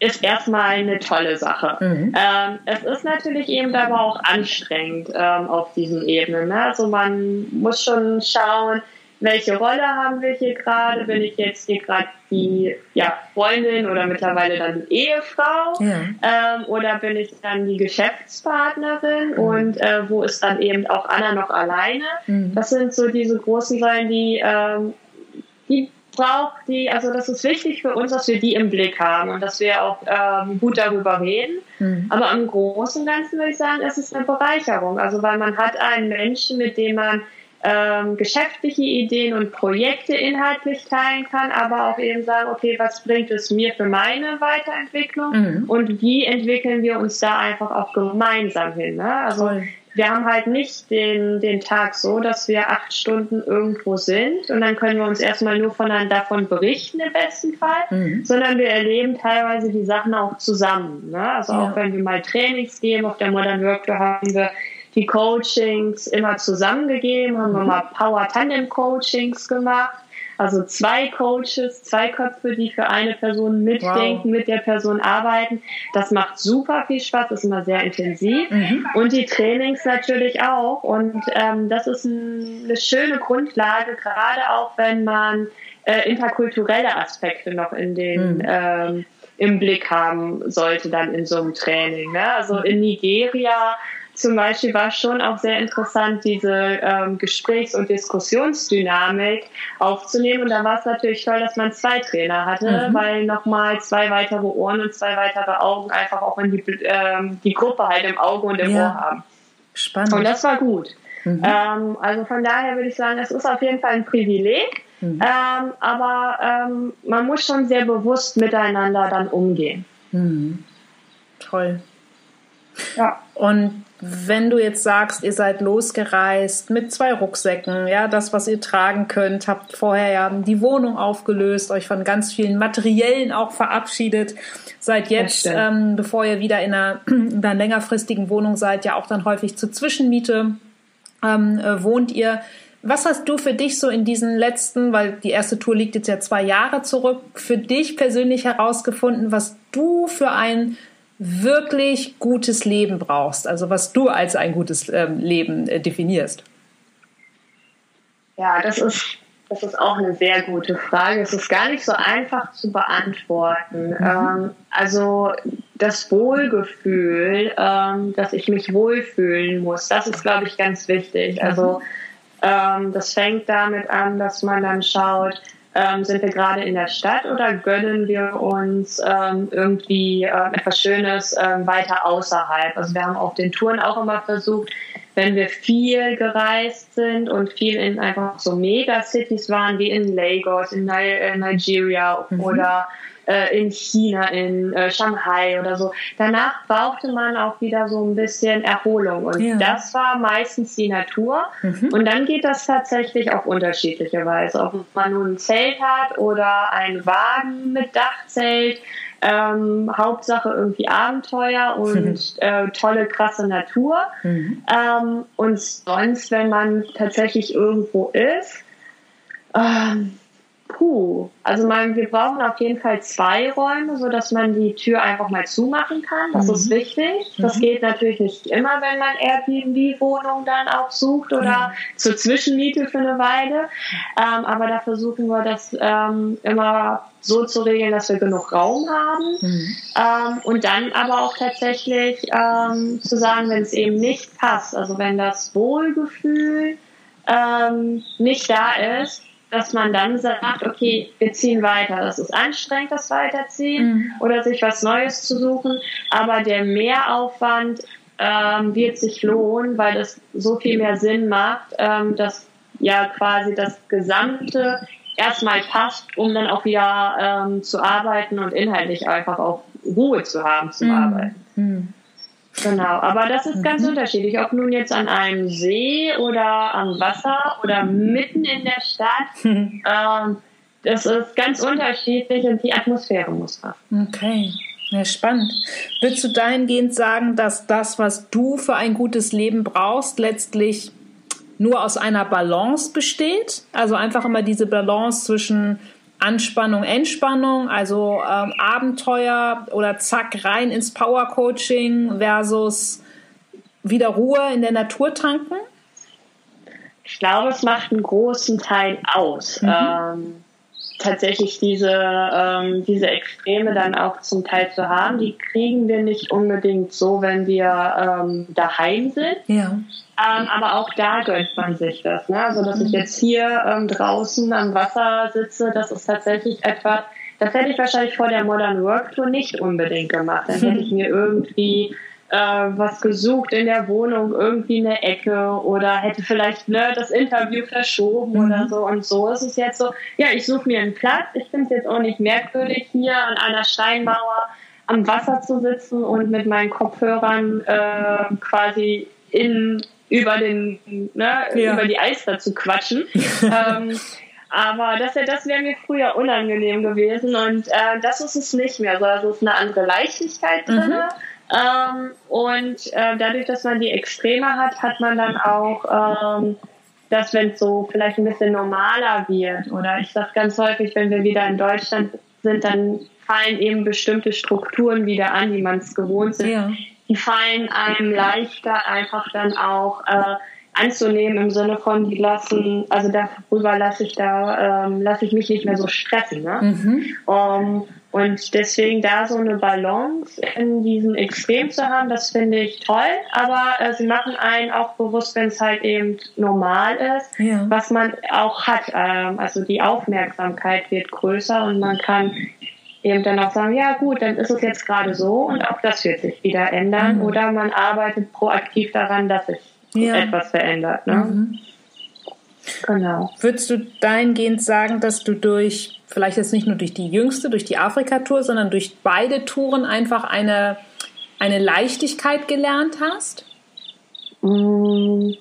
[SPEAKER 2] ist erstmal eine tolle Sache. Mhm. Ähm, es ist natürlich eben aber auch anstrengend ähm, auf diesen Ebenen. Ne? Also man muss schon schauen, welche Rolle haben wir hier gerade? Bin ich jetzt hier gerade die ja, Freundin oder mittlerweile dann die Ehefrau? Ja. Ähm, oder bin ich dann die Geschäftspartnerin? Mhm. Und äh, wo ist dann eben auch Anna noch alleine? Mhm. Das sind so diese großen Säulen, die, ähm, die braucht die, also das ist wichtig für uns, dass wir die im Blick haben und dass wir auch ähm, gut darüber reden. Mhm. Aber im Großen und Ganzen würde ich sagen, es ist eine Bereicherung. Also weil man hat einen Menschen, mit dem man ähm, geschäftliche Ideen und Projekte inhaltlich teilen kann, aber auch eben sagen, okay, was bringt es mir für meine Weiterentwicklung mhm. und wie entwickeln wir uns da einfach auch gemeinsam hin. Ne? Also Toll. wir haben halt nicht den, den Tag so, dass wir acht Stunden irgendwo sind und dann können wir uns erstmal nur voneinander davon berichten im besten Fall, mhm. sondern wir erleben teilweise die Sachen auch zusammen. Ne? Also ja. auch wenn wir mal Trainings geben, auf der Modern Work haben wir die Coachings immer zusammengegeben, haben wir mal Power Tandem Coachings gemacht. Also zwei Coaches, zwei Köpfe, die für eine Person mitdenken, wow. mit der Person arbeiten. Das macht super viel Spaß, ist immer sehr intensiv. Mhm. Und die Trainings natürlich auch. Und ähm, das ist ein, eine schöne Grundlage, gerade auch wenn man äh, interkulturelle Aspekte noch in den mhm. ähm, im Blick haben sollte dann in so einem Training. Ne? Also in Nigeria zum Beispiel war schon auch sehr interessant, diese ähm, Gesprächs- und Diskussionsdynamik aufzunehmen. Und da war es natürlich toll, dass man zwei Trainer hatte, mhm. weil nochmal zwei weitere Ohren und zwei weitere Augen einfach auch in die, ähm, die Gruppe halt im Auge und im ja. Ohr haben. Spannend. Und das war gut. Mhm. Ähm, also von daher würde ich sagen, es ist auf jeden Fall ein Privileg. Mhm. Ähm, aber ähm, man muss schon sehr bewusst miteinander dann umgehen.
[SPEAKER 1] Mhm. Toll. Ja. Und wenn du jetzt sagst, ihr seid losgereist mit zwei Rucksäcken, ja, das, was ihr tragen könnt, habt vorher ja die Wohnung aufgelöst, euch von ganz vielen Materiellen auch verabschiedet, seid jetzt, ähm, bevor ihr wieder in einer, in einer, längerfristigen Wohnung seid, ja auch dann häufig zur Zwischenmiete ähm, äh, wohnt ihr. Was hast du für dich so in diesen letzten, weil die erste Tour liegt jetzt ja zwei Jahre zurück, für dich persönlich herausgefunden, was du für ein wirklich gutes Leben brauchst? Also was du als ein gutes ähm, Leben äh, definierst?
[SPEAKER 2] Ja, das ist, das ist auch eine sehr gute Frage. Es ist gar nicht so einfach zu beantworten. Mhm. Ähm, also das Wohlgefühl, ähm, dass ich mich wohlfühlen muss, das ist, glaube ich, ganz wichtig. Mhm. Also ähm, das fängt damit an, dass man dann schaut, ähm, sind wir gerade in der Stadt oder gönnen wir uns ähm, irgendwie äh, etwas Schönes ähm, weiter außerhalb? Also wir haben auf den Touren auch immer versucht, wenn wir viel gereist sind und viel in einfach so Megacities waren, wie in Lagos, in äh, Nigeria mhm. oder äh, in China, in äh, Shanghai oder so. Danach brauchte man auch wieder so ein bisschen Erholung und ja. das war meistens die Natur. Mhm. Und dann geht das tatsächlich auf unterschiedliche Weise. Ob man nun ein Zelt hat oder ein Wagen mit Dachzelt. Ähm, Hauptsache irgendwie Abenteuer und mhm. äh, tolle, krasse Natur. Mhm. Ähm, und sonst, wenn man tatsächlich irgendwo ist, ähm, Puh, also man, wir brauchen auf jeden Fall zwei Räume, so dass man die Tür einfach mal zumachen kann. Das mhm. ist wichtig. Das mhm. geht natürlich nicht immer, wenn man Airbnb-Wohnungen dann auch sucht oder mhm. zur Zwischenmiete für eine Weile. Ähm, aber da versuchen wir das ähm, immer so zu regeln, dass wir genug Raum haben. Mhm. Ähm, und dann aber auch tatsächlich ähm, zu sagen, wenn es eben nicht passt, also wenn das Wohlgefühl ähm, nicht da ist, dass man dann sagt, okay, wir ziehen weiter. Das ist anstrengend, das Weiterziehen mhm. oder sich was Neues zu suchen. Aber der Mehraufwand ähm, wird sich lohnen, weil das so viel mehr Sinn macht, ähm, dass ja quasi das gesamte erstmal passt, um dann auch wieder ähm, zu arbeiten und inhaltlich einfach auch Ruhe zu haben zum mhm. Arbeiten. Mhm. Genau, aber das ist ganz mhm. unterschiedlich, ob nun jetzt an einem See oder am Wasser oder mitten in der Stadt. ähm, das ist ganz unterschiedlich und die Atmosphäre muss passen.
[SPEAKER 1] Okay. Ja, spannend. Würdest du dahingehend sagen, dass das, was du für ein gutes Leben brauchst, letztlich nur aus einer Balance besteht? Also einfach immer diese Balance zwischen Anspannung, Entspannung, also ähm, Abenteuer oder zack rein ins Power Coaching versus wieder Ruhe in der Natur tanken?
[SPEAKER 2] Ich glaube, es macht einen großen Teil aus. Mhm. Ähm, tatsächlich diese, ähm, diese Extreme dann auch zum Teil zu haben, die kriegen wir nicht unbedingt so, wenn wir ähm, daheim sind. Ja. Ähm, aber auch da gönnt man sich das. Ne? Also, dass ich jetzt hier ähm, draußen am Wasser sitze, das ist tatsächlich etwas, das hätte ich wahrscheinlich vor der Modern Work Tour nicht unbedingt gemacht. Dann hätte ich mir irgendwie äh, was gesucht in der Wohnung, irgendwie eine Ecke oder hätte vielleicht ne, das Interview verschoben mhm. oder so. Und so ist es jetzt so, ja, ich suche mir einen Platz. Ich finde es jetzt auch nicht merkwürdig, hier an einer Steinmauer am Wasser zu sitzen und mit meinen Kopfhörern äh, quasi in über den ne, ja. über die Eister zu quatschen. ähm, aber das, das wäre mir früher unangenehm gewesen und äh, das ist es nicht mehr. Also es ist eine andere Leichtigkeit drin. Mhm. Ähm, und äh, dadurch, dass man die Extreme hat, hat man dann auch, ähm, dass wenn es so vielleicht ein bisschen normaler wird, oder ich sage ganz häufig, wenn wir wieder in Deutschland sind, dann fallen eben bestimmte Strukturen wieder an, die man es gewohnt sind. Ja. Die fallen einem leichter einfach dann auch äh, anzunehmen im Sinne von, die lassen, also darüber lasse ich da, ähm, lasse ich mich nicht mehr so stressen. Ne? Mhm. Um, und deswegen da so eine Balance in diesem Extrem zu haben, das finde ich toll. Aber äh, sie machen einen auch bewusst, wenn es halt eben normal ist, ja. was man auch hat. Ähm, also die Aufmerksamkeit wird größer und man kann eben dann auch sagen, ja gut, dann ist es jetzt gerade so und auch das wird sich wieder ändern. Mhm. Oder man arbeitet proaktiv daran, dass sich ja. etwas verändert. Ne? Mhm.
[SPEAKER 1] Genau. Würdest du dahingehend sagen, dass du durch, vielleicht jetzt nicht nur durch die jüngste, durch die Afrika-Tour, sondern durch beide Touren einfach eine, eine Leichtigkeit gelernt hast?
[SPEAKER 2] Mm,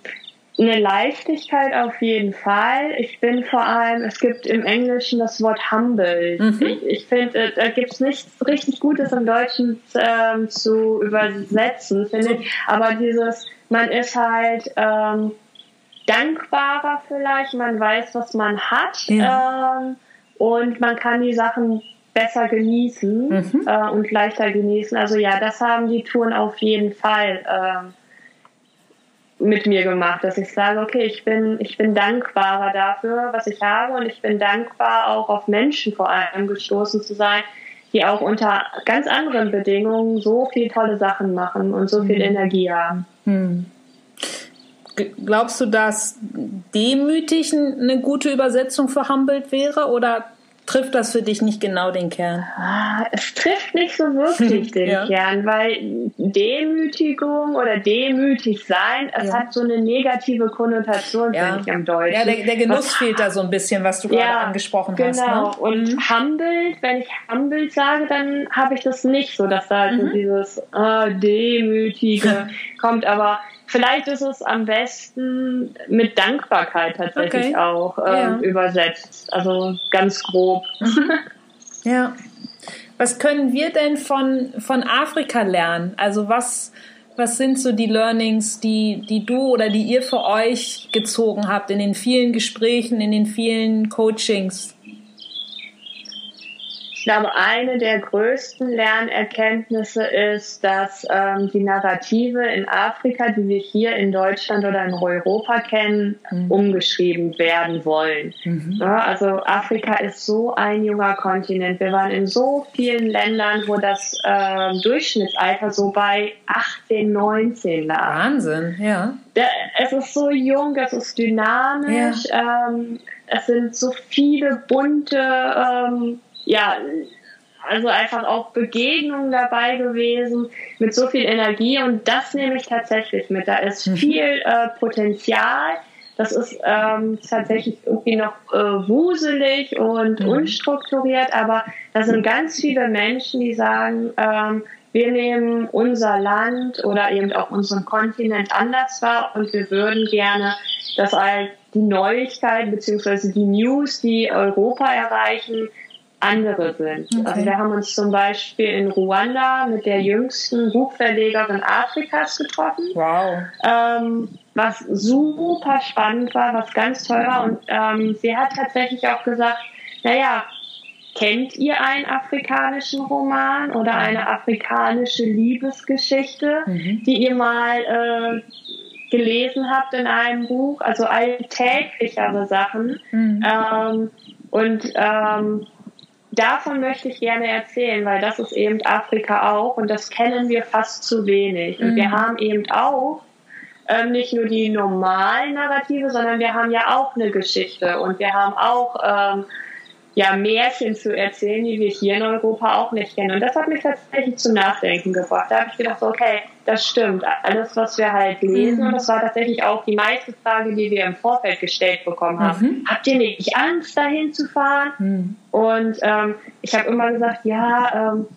[SPEAKER 2] eine Leichtigkeit auf jeden Fall. Ich bin vor allem, es gibt im Englischen das Wort humble. Mhm. Ich, ich finde, äh, da gibt es nichts richtig Gutes im Deutschen ähm, zu übersetzen, finde ich. Aber dieses, man ist halt ähm, dankbarer vielleicht, man weiß, was man hat ja. ähm, und man kann die Sachen besser genießen mhm. äh, und leichter genießen. Also ja, das haben die Touren auf jeden Fall ähm, mit mir gemacht, dass ich sage, okay, ich bin, ich bin dankbarer dafür, was ich habe und ich bin dankbar auch auf Menschen vor allem gestoßen zu sein, die auch unter ganz anderen Bedingungen so viele tolle Sachen machen und so viel mhm. Energie haben. Mhm.
[SPEAKER 1] Glaubst du, dass demütig eine gute Übersetzung für humbled wäre oder trifft das für dich nicht genau den Kern?
[SPEAKER 2] Ah, es trifft nicht so wirklich den ja. Kern, weil Demütigung oder demütig sein, es ja. hat so eine negative Konnotation, ja. finde ich, im Deutschen.
[SPEAKER 1] Ja, der, der Genuss was, fehlt da so ein bisschen, was du gerade angesprochen
[SPEAKER 2] genau.
[SPEAKER 1] hast. Genau.
[SPEAKER 2] Ne? Und mhm. humbled, wenn ich humbled sage, dann habe ich das nicht so, dass da mhm. so dieses äh, Demütige kommt, aber Vielleicht ist es am besten mit Dankbarkeit tatsächlich okay. auch äh, ja. übersetzt. Also ganz grob.
[SPEAKER 1] Ja. Was können wir denn von, von Afrika lernen? Also was, was sind so die Learnings, die, die du oder die ihr für euch gezogen habt in den vielen Gesprächen, in den vielen Coachings?
[SPEAKER 2] Ich glaube, eine der größten Lernerkenntnisse ist, dass ähm, die Narrative in Afrika, die wir hier in Deutschland oder in Europa kennen, mhm. umgeschrieben werden wollen. Mhm. Ja, also Afrika ist so ein junger Kontinent. Wir waren in so vielen Ländern, wo das äh, Durchschnittsalter so bei 18, 19 lag.
[SPEAKER 1] Wahnsinn, ja.
[SPEAKER 2] es ist so jung, es ist dynamisch. Ja. Ähm, es sind so viele bunte ähm, ja, also einfach auch Begegnungen dabei gewesen mit so viel Energie und das nehme ich tatsächlich mit. Da ist mhm. viel äh, Potenzial, das ist ähm, tatsächlich irgendwie noch äh, wuselig und mhm. unstrukturiert, aber da sind ganz viele Menschen, die sagen, ähm, wir nehmen unser Land oder eben auch unseren Kontinent anders wahr und wir würden gerne, dass all die Neuigkeiten beziehungsweise die News, die Europa erreichen, andere sind. Okay. Also wir haben uns zum Beispiel in Ruanda mit der jüngsten Buchverlegerin Afrikas getroffen.
[SPEAKER 1] Wow.
[SPEAKER 2] Ähm, was super spannend war, was ganz toll war. Und ähm, sie hat tatsächlich auch gesagt, naja, kennt ihr einen afrikanischen Roman oder eine afrikanische Liebesgeschichte, mhm. die ihr mal äh, gelesen habt in einem Buch? Also alltäglichere Sachen. Mhm. Ähm, und ähm, davon möchte ich gerne erzählen, weil das ist eben Afrika auch und das kennen wir fast zu wenig. Und mhm. wir haben eben auch ähm, nicht nur die normalen Narrative, sondern wir haben ja auch eine Geschichte und wir haben auch ähm, ja, Märchen zu erzählen, die wir hier in Europa auch nicht kennen. Und das hat mich tatsächlich zum Nachdenken gebracht. Da habe ich gedacht, okay, das stimmt. Alles, was wir halt lesen, mhm. und das war tatsächlich auch die meiste Frage, die wir im Vorfeld gestellt bekommen haben. Mhm. Habt ihr nicht Angst, dahin zu fahren? Mhm. Und ähm, ich habe immer gesagt, ja, ähm,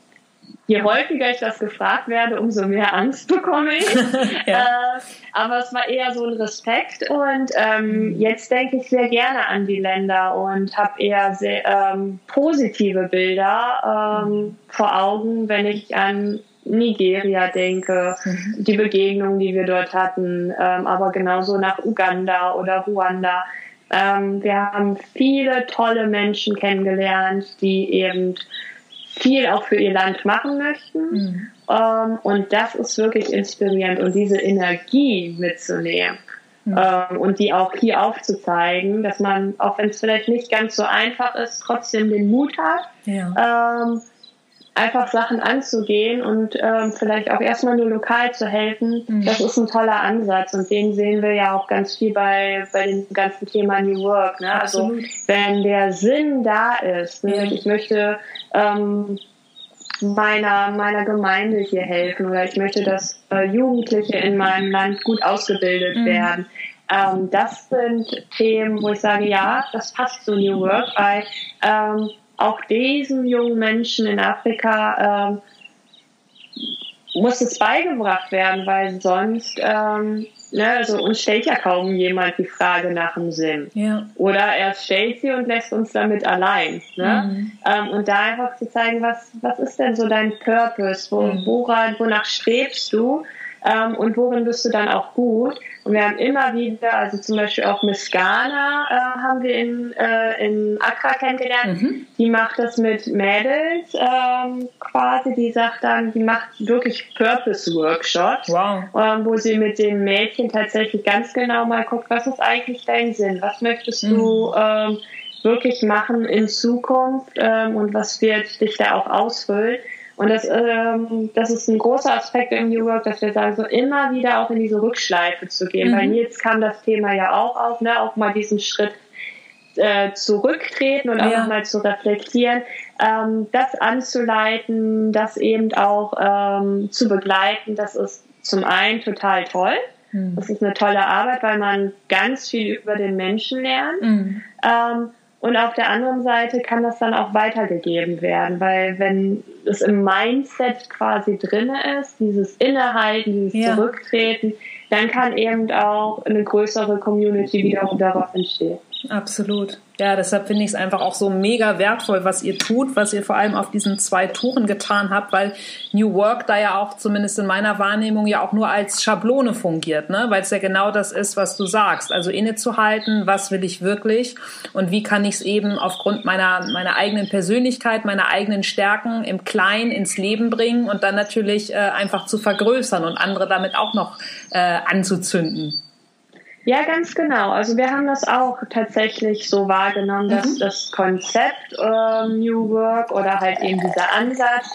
[SPEAKER 2] je häufiger ich das gefragt werde, umso mehr Angst bekomme ich. ja. äh, aber es war eher so ein Respekt und ähm, jetzt denke ich sehr gerne an die Länder und habe eher sehr ähm, positive Bilder ähm, vor Augen, wenn ich an Nigeria denke, mhm. die Begegnungen, die wir dort hatten, ähm, aber genauso nach Uganda oder Ruanda. Ähm, wir haben viele tolle Menschen kennengelernt, die eben viel auch für ihr Land machen möchten. Mhm. Ähm, und das ist wirklich inspirierend und diese Energie mitzunehmen. Mhm. Ähm, und die auch hier aufzuzeigen, dass man, auch wenn es vielleicht nicht ganz so einfach ist, trotzdem den Mut hat, ja. ähm, einfach Sachen anzugehen und ähm, vielleicht auch erstmal nur lokal zu helfen, mhm. das ist ein toller Ansatz und den sehen wir ja auch ganz viel bei, bei dem ganzen Thema New Work. Ne? Also wenn der Sinn da ist, nämlich ja. ich möchte ähm, meiner, meiner Gemeinde hier helfen oder ich möchte, dass äh, Jugendliche in meinem Land gut ausgebildet mhm. werden. Ähm, das sind Themen, wo ich sage, ja, das passt zu New Work, weil ähm, auch diesen jungen Menschen in Afrika ähm, muss es beigebracht werden, weil sonst, ähm, ne, also uns stellt ja kaum jemand die Frage nach dem Sinn. Ja. Oder er stellt sie und lässt uns damit allein. Ne? Mhm. Ähm, und da einfach zu zeigen, was, was ist denn so dein Purpose? Wo, mhm. woran, wonach strebst du? Ähm, und worin bist du dann auch gut. Und wir haben immer wieder, also zum Beispiel auch Miss Ghana äh, haben wir in, äh, in Accra kennengelernt. Mhm. Die macht das mit Mädels ähm, quasi. Die sagt dann, die macht wirklich Purpose-Workshops, wow. ähm, wo sie mit den Mädchen tatsächlich ganz genau mal guckt, was ist eigentlich dein Sinn? Was möchtest mhm. du ähm, wirklich machen in Zukunft ähm, und was wird dich da auch ausfüllen? Und das, ähm, das ist ein großer Aspekt im New Work, dass wir sagen, so immer wieder auch in diese Rückschleife zu gehen. Mhm. Bei Nils kam das Thema ja auch auf, ne? auch mal diesen Schritt äh, zurücktreten und auch ja. mal zu reflektieren, ähm, das anzuleiten, das eben auch ähm, zu begleiten, das ist zum einen total toll. Mhm. Das ist eine tolle Arbeit, weil man ganz viel über den Menschen lernt. Mhm. Ähm, und auf der anderen Seite kann das dann auch weitergegeben werden, weil wenn es im Mindset quasi drinne ist, dieses Innehalten, dieses ja. Zurücktreten, dann kann eben auch eine größere Community wiederum darauf entstehen.
[SPEAKER 1] Absolut. Ja, deshalb finde ich es einfach auch so mega wertvoll, was ihr tut, was ihr vor allem auf diesen zwei Touren getan habt, weil New Work da ja auch zumindest in meiner Wahrnehmung ja auch nur als Schablone fungiert, ne? weil es ja genau das ist, was du sagst. Also innezuhalten, was will ich wirklich und wie kann ich es eben aufgrund meiner, meiner eigenen Persönlichkeit, meiner eigenen Stärken im Kleinen ins Leben bringen und dann natürlich äh, einfach zu vergrößern und andere damit auch noch äh, anzuzünden.
[SPEAKER 2] Ja, ganz genau. Also wir haben das auch tatsächlich so wahrgenommen, dass mhm. das Konzept äh, New Work oder halt eben dieser Ansatz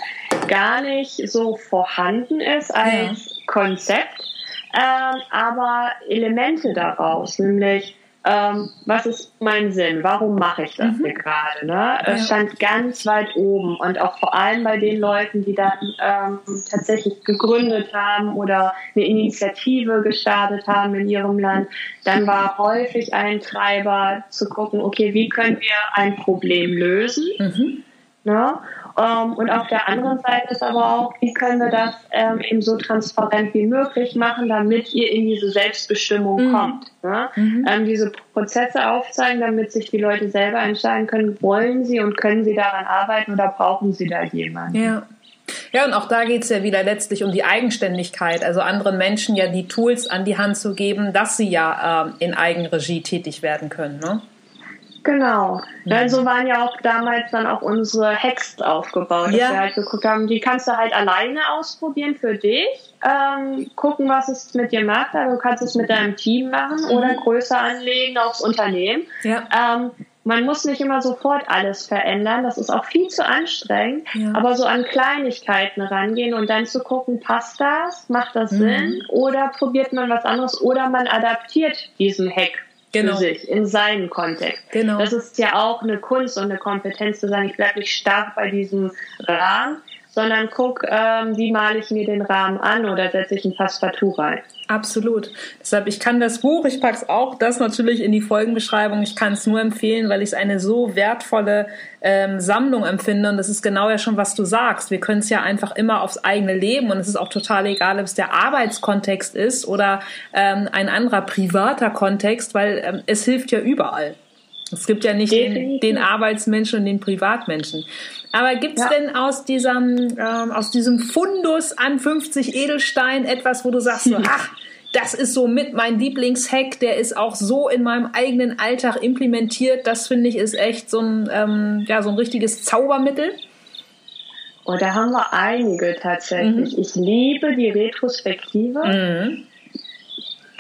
[SPEAKER 2] gar nicht so vorhanden ist als ja. Konzept, äh, aber Elemente daraus, nämlich ähm, was ist mein Sinn? Warum mache ich das mhm. hier gerade? Ne? Es stand ganz weit oben und auch vor allem bei den Leuten, die dann ähm, tatsächlich gegründet haben oder eine Initiative gestartet haben in ihrem Land, dann war häufig ein Treiber zu gucken, okay, wie können wir ein Problem lösen? Mhm. Ne? Ähm, und auf der anderen Seite ist aber auch, wie können wir das ähm, eben so transparent wie möglich machen, damit ihr in diese Selbstbestimmung mhm. kommt. Ne? Mhm. Ähm, diese Prozesse aufzeigen, damit sich die Leute selber entscheiden können, wollen sie und können sie daran arbeiten oder brauchen sie da jemanden.
[SPEAKER 1] Ja. Ja, und auch da geht es ja wieder letztlich um die Eigenständigkeit, also anderen Menschen ja die Tools an die Hand zu geben, dass sie ja äh, in Eigenregie tätig werden können. Ne?
[SPEAKER 2] Genau. Mhm. So waren ja auch damals dann auch unsere Hacks aufgebaut, dass ja. wir halt geguckt haben, die kannst du halt alleine ausprobieren für dich, ähm, gucken, was es mit dir macht. Also du kannst es mit deinem Team machen mhm. oder größer anlegen aufs Unternehmen. Ja. Ähm, man muss nicht immer sofort alles verändern, das ist auch viel zu anstrengend, ja. aber so an Kleinigkeiten rangehen und dann zu gucken, passt das, macht das mhm. Sinn oder probiert man was anderes oder man adaptiert diesen Hack genau. für sich, in seinen Kontext. Genau. Das ist ja auch eine Kunst und eine Kompetenz zu sagen, ich bleibe nicht stark bei diesem Rahmen, sondern guck, ähm, wie male ich mir den Rahmen an oder setze ich ein Passepartout rein.
[SPEAKER 1] Absolut. Deshalb, ich kann das Buch, ich packe es auch, das natürlich in die Folgenbeschreibung. Ich kann es nur empfehlen, weil ich es eine so wertvolle ähm, Sammlung empfinde. Und das ist genau ja schon, was du sagst. Wir können es ja einfach immer aufs eigene Leben und es ist auch total egal, ob es der Arbeitskontext ist oder ähm, ein anderer privater Kontext, weil ähm, es hilft ja überall. Es gibt ja nicht den, den, Arbeitsmenschen und den Privatmenschen. Aber gibt es ja. denn aus diesem, ähm, aus diesem Fundus an 50 Edelstein etwas, wo du sagst, so, ach, das ist so mit mein Lieblingshack, der ist auch so in meinem eigenen Alltag implementiert. Das finde ich ist echt so ein, ähm, ja, so ein richtiges Zaubermittel.
[SPEAKER 2] Und oh, da haben wir einige tatsächlich. Mhm. Ich liebe die Retrospektive. Mhm.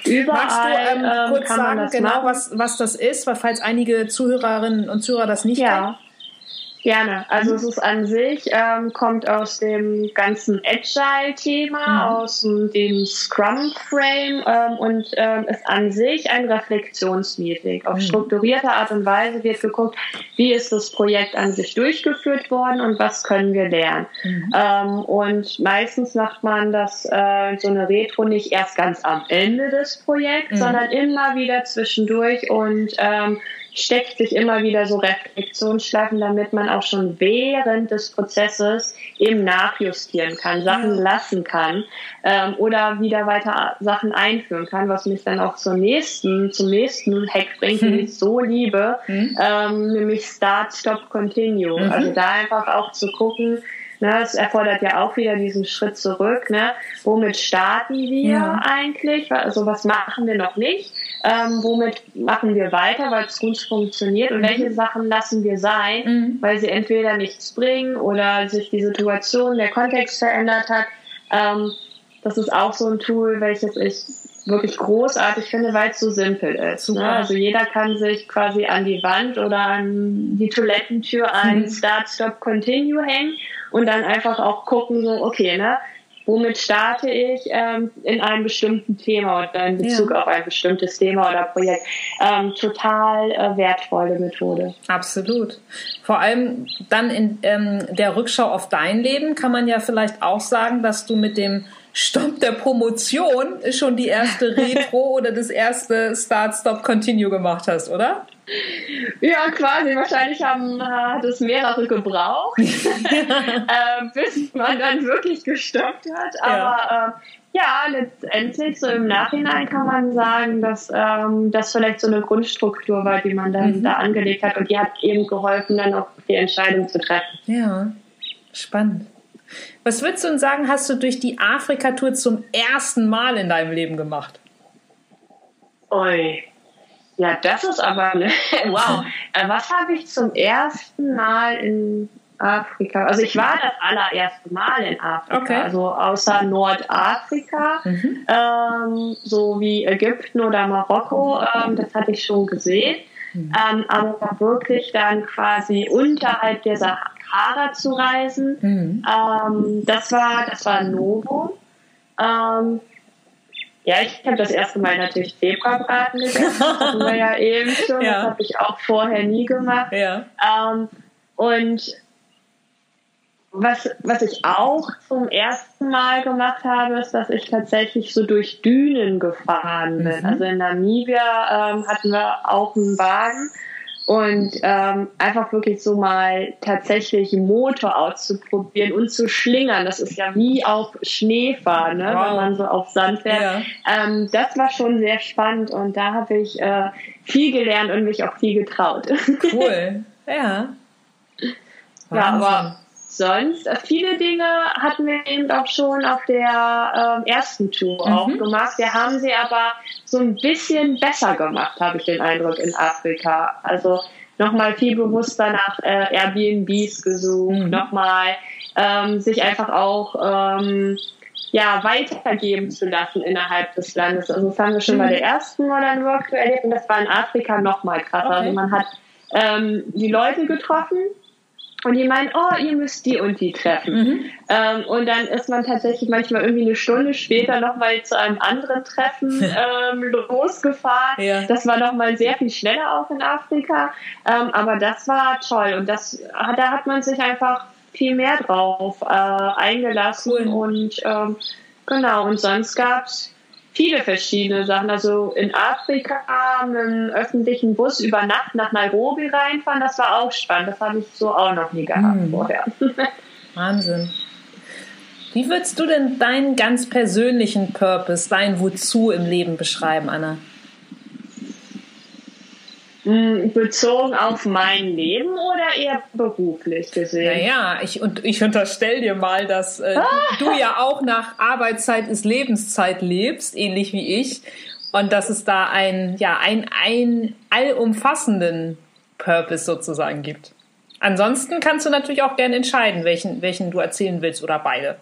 [SPEAKER 1] Überall, Magst du ähm, ähm kurz sagen, genau, was, was das ist, weil falls einige Zuhörerinnen und Zuhörer das nicht ja. kennen?
[SPEAKER 2] Gerne. Also es ist an sich, ähm, kommt aus dem ganzen Agile-Thema, mhm. aus dem Scrum-Frame ähm, und ähm, ist an sich ein Reflexionsmeeting. Auf mhm. strukturierte Art und Weise wird geguckt, wie ist das Projekt an sich durchgeführt worden und was können wir lernen. Mhm. Ähm, und meistens macht man das äh, so eine Retro nicht erst ganz am Ende des Projekts, mhm. sondern immer wieder zwischendurch und ähm, steckt sich immer wieder so Reflexionsschleifen, damit man auch schon während des Prozesses eben nachjustieren kann, Sachen lassen kann ähm, oder wieder weiter Sachen einführen kann, was mich dann auch zur nächsten, zum nächsten Hack bringt, den ich so liebe, mhm. ähm, nämlich Start, Stop, Continue. Mhm. Also da einfach auch zu gucken, Ne, es erfordert ja auch wieder diesen Schritt zurück. Ne? Womit starten wir ja. eigentlich? Also was machen wir noch nicht? ähm, womit machen wir weiter, weil es gut funktioniert und mhm. welche Sachen lassen wir sein, mhm. weil sie entweder nichts bringen oder sich die Situation, der Kontext verändert hat. Ähm, das ist auch so ein Tool, welches ich wirklich großartig finde, weil es so simpel ist. Ne? Also jeder kann sich quasi an die Wand oder an die Toilettentür ein mhm. Start, Stop, Continue hängen und dann einfach auch gucken, so, okay, ne, womit starte ich ähm, in einem bestimmten Thema oder in Bezug ja. auf ein bestimmtes Thema oder Projekt. Ähm, total äh, wertvolle Methode.
[SPEAKER 1] Absolut. Vor allem dann in ähm, der Rückschau auf dein Leben kann man ja vielleicht auch sagen, dass du mit dem Stopp der Promotion schon die erste Retro oder das erste Start, Stop, Continue gemacht hast, oder?
[SPEAKER 2] Ja, quasi. Wahrscheinlich haben, hat es mehrere gebraucht, äh, bis man dann wirklich gestoppt hat. Aber ja. Äh, ja, letztendlich so im Nachhinein kann man sagen, dass ähm, das vielleicht so eine Grundstruktur war, die man dann mhm. da angelegt hat und die hat eben geholfen, dann auch die Entscheidung zu treffen.
[SPEAKER 1] Ja, spannend. Was würdest du denn sagen, hast du durch die Afrika-Tour zum ersten Mal in deinem Leben gemacht?
[SPEAKER 2] Oi, ja, das ist aber eine, wow. Äh, was habe ich zum ersten Mal in Afrika? Also ich war das allererste Mal in Afrika, okay. also außer Nordafrika, mhm. ähm, so wie Ägypten oder Marokko, ähm, das hatte ich schon gesehen. Mhm. Ähm, aber wirklich dann quasi unterhalb der Sahara zu reisen, mhm. ähm, das war das war Novo. Ähm, Ja, ich habe das erste Mal natürlich Zebrabraten gegessen. Das hatten wir ja eben schon. Ja. Das habe ich auch vorher nie gemacht. Ja. Ähm, und was, was ich auch zum ersten Mal gemacht habe, ist, dass ich tatsächlich so durch Dünen gefahren bin. Mhm. Also in Namibia ähm, hatten wir auch einen Wagen und ähm, einfach wirklich so mal tatsächlich Motor auszuprobieren und zu schlingern. Das ist ja wie auf Schneefahren, ne? Wow. wenn man so auf Sand fährt. Ja. Ähm, das war schon sehr spannend und da habe ich äh, viel gelernt und mich auch viel getraut.
[SPEAKER 1] Cool, ja.
[SPEAKER 2] Wahnsinn. Ja, aber sonst, äh, viele Dinge hatten wir eben auch schon auf der äh, ersten Tour mhm. auch gemacht. Wir haben sie aber so ein bisschen besser gemacht, habe ich den Eindruck, in Afrika. Also nochmal viel bewusster nach äh, Airbnbs gesucht, mhm. nochmal ähm, sich einfach auch ähm, ja, weitergeben zu lassen innerhalb des Landes. Also das haben wir schon mhm. bei der ersten Modern Work erlebt und das war in Afrika nochmal krasser. Okay. Also man hat ähm, die Leute getroffen, und die meinen, oh, ihr müsst die und die treffen. Mhm. Ähm, und dann ist man tatsächlich manchmal irgendwie eine Stunde später nochmal zu einem anderen Treffen ähm, losgefahren. Ja. Das war nochmal sehr viel schneller auch in Afrika. Ähm, aber das war toll. Und das, da hat man sich einfach viel mehr drauf äh, eingelassen. Cool. Und ähm, genau, und sonst gab's viele verschiedene Sachen. Also in Afrika mit einem öffentlichen Bus über Nacht nach Nairobi reinfahren, das war auch spannend. Das habe ich so auch noch nie gehabt hm. vorher.
[SPEAKER 1] Wahnsinn. Wie würdest du denn deinen ganz persönlichen Purpose, dein Wozu im Leben beschreiben, Anna?
[SPEAKER 2] Hm, bezogen auf mein Leben oder eher beruflich gesehen?
[SPEAKER 1] Naja, ich, und ich unterstelle dir mal, dass äh, ah. du, ja auch nach Arbeitszeit ist Lebenszeit lebst, ähnlich wie ich. Und dass es da ein, ja, ein, ein allumfassenden Purpose sozusagen gibt. Ansonsten kannst du natürlich auch gerne entscheiden, welchen, welchen du erzählen willst oder beide.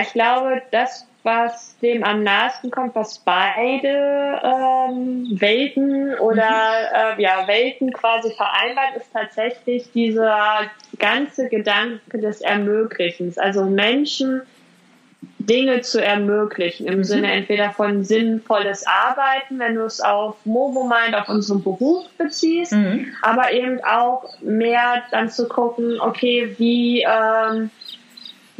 [SPEAKER 2] Ich glaube, das was dem am nahesten kommt, was beide ähm, Welten oder mhm. äh, ja, Welten quasi vereinbart, ist tatsächlich dieser ganze Gedanke des Ermöglichens. Also Menschen Dinge zu ermöglichen, im mhm. Sinne entweder von sinnvolles Arbeiten, wenn du es auf Movomind, auf unseren Beruf beziehst, mhm. aber eben auch mehr dann zu gucken, okay, wie ähm,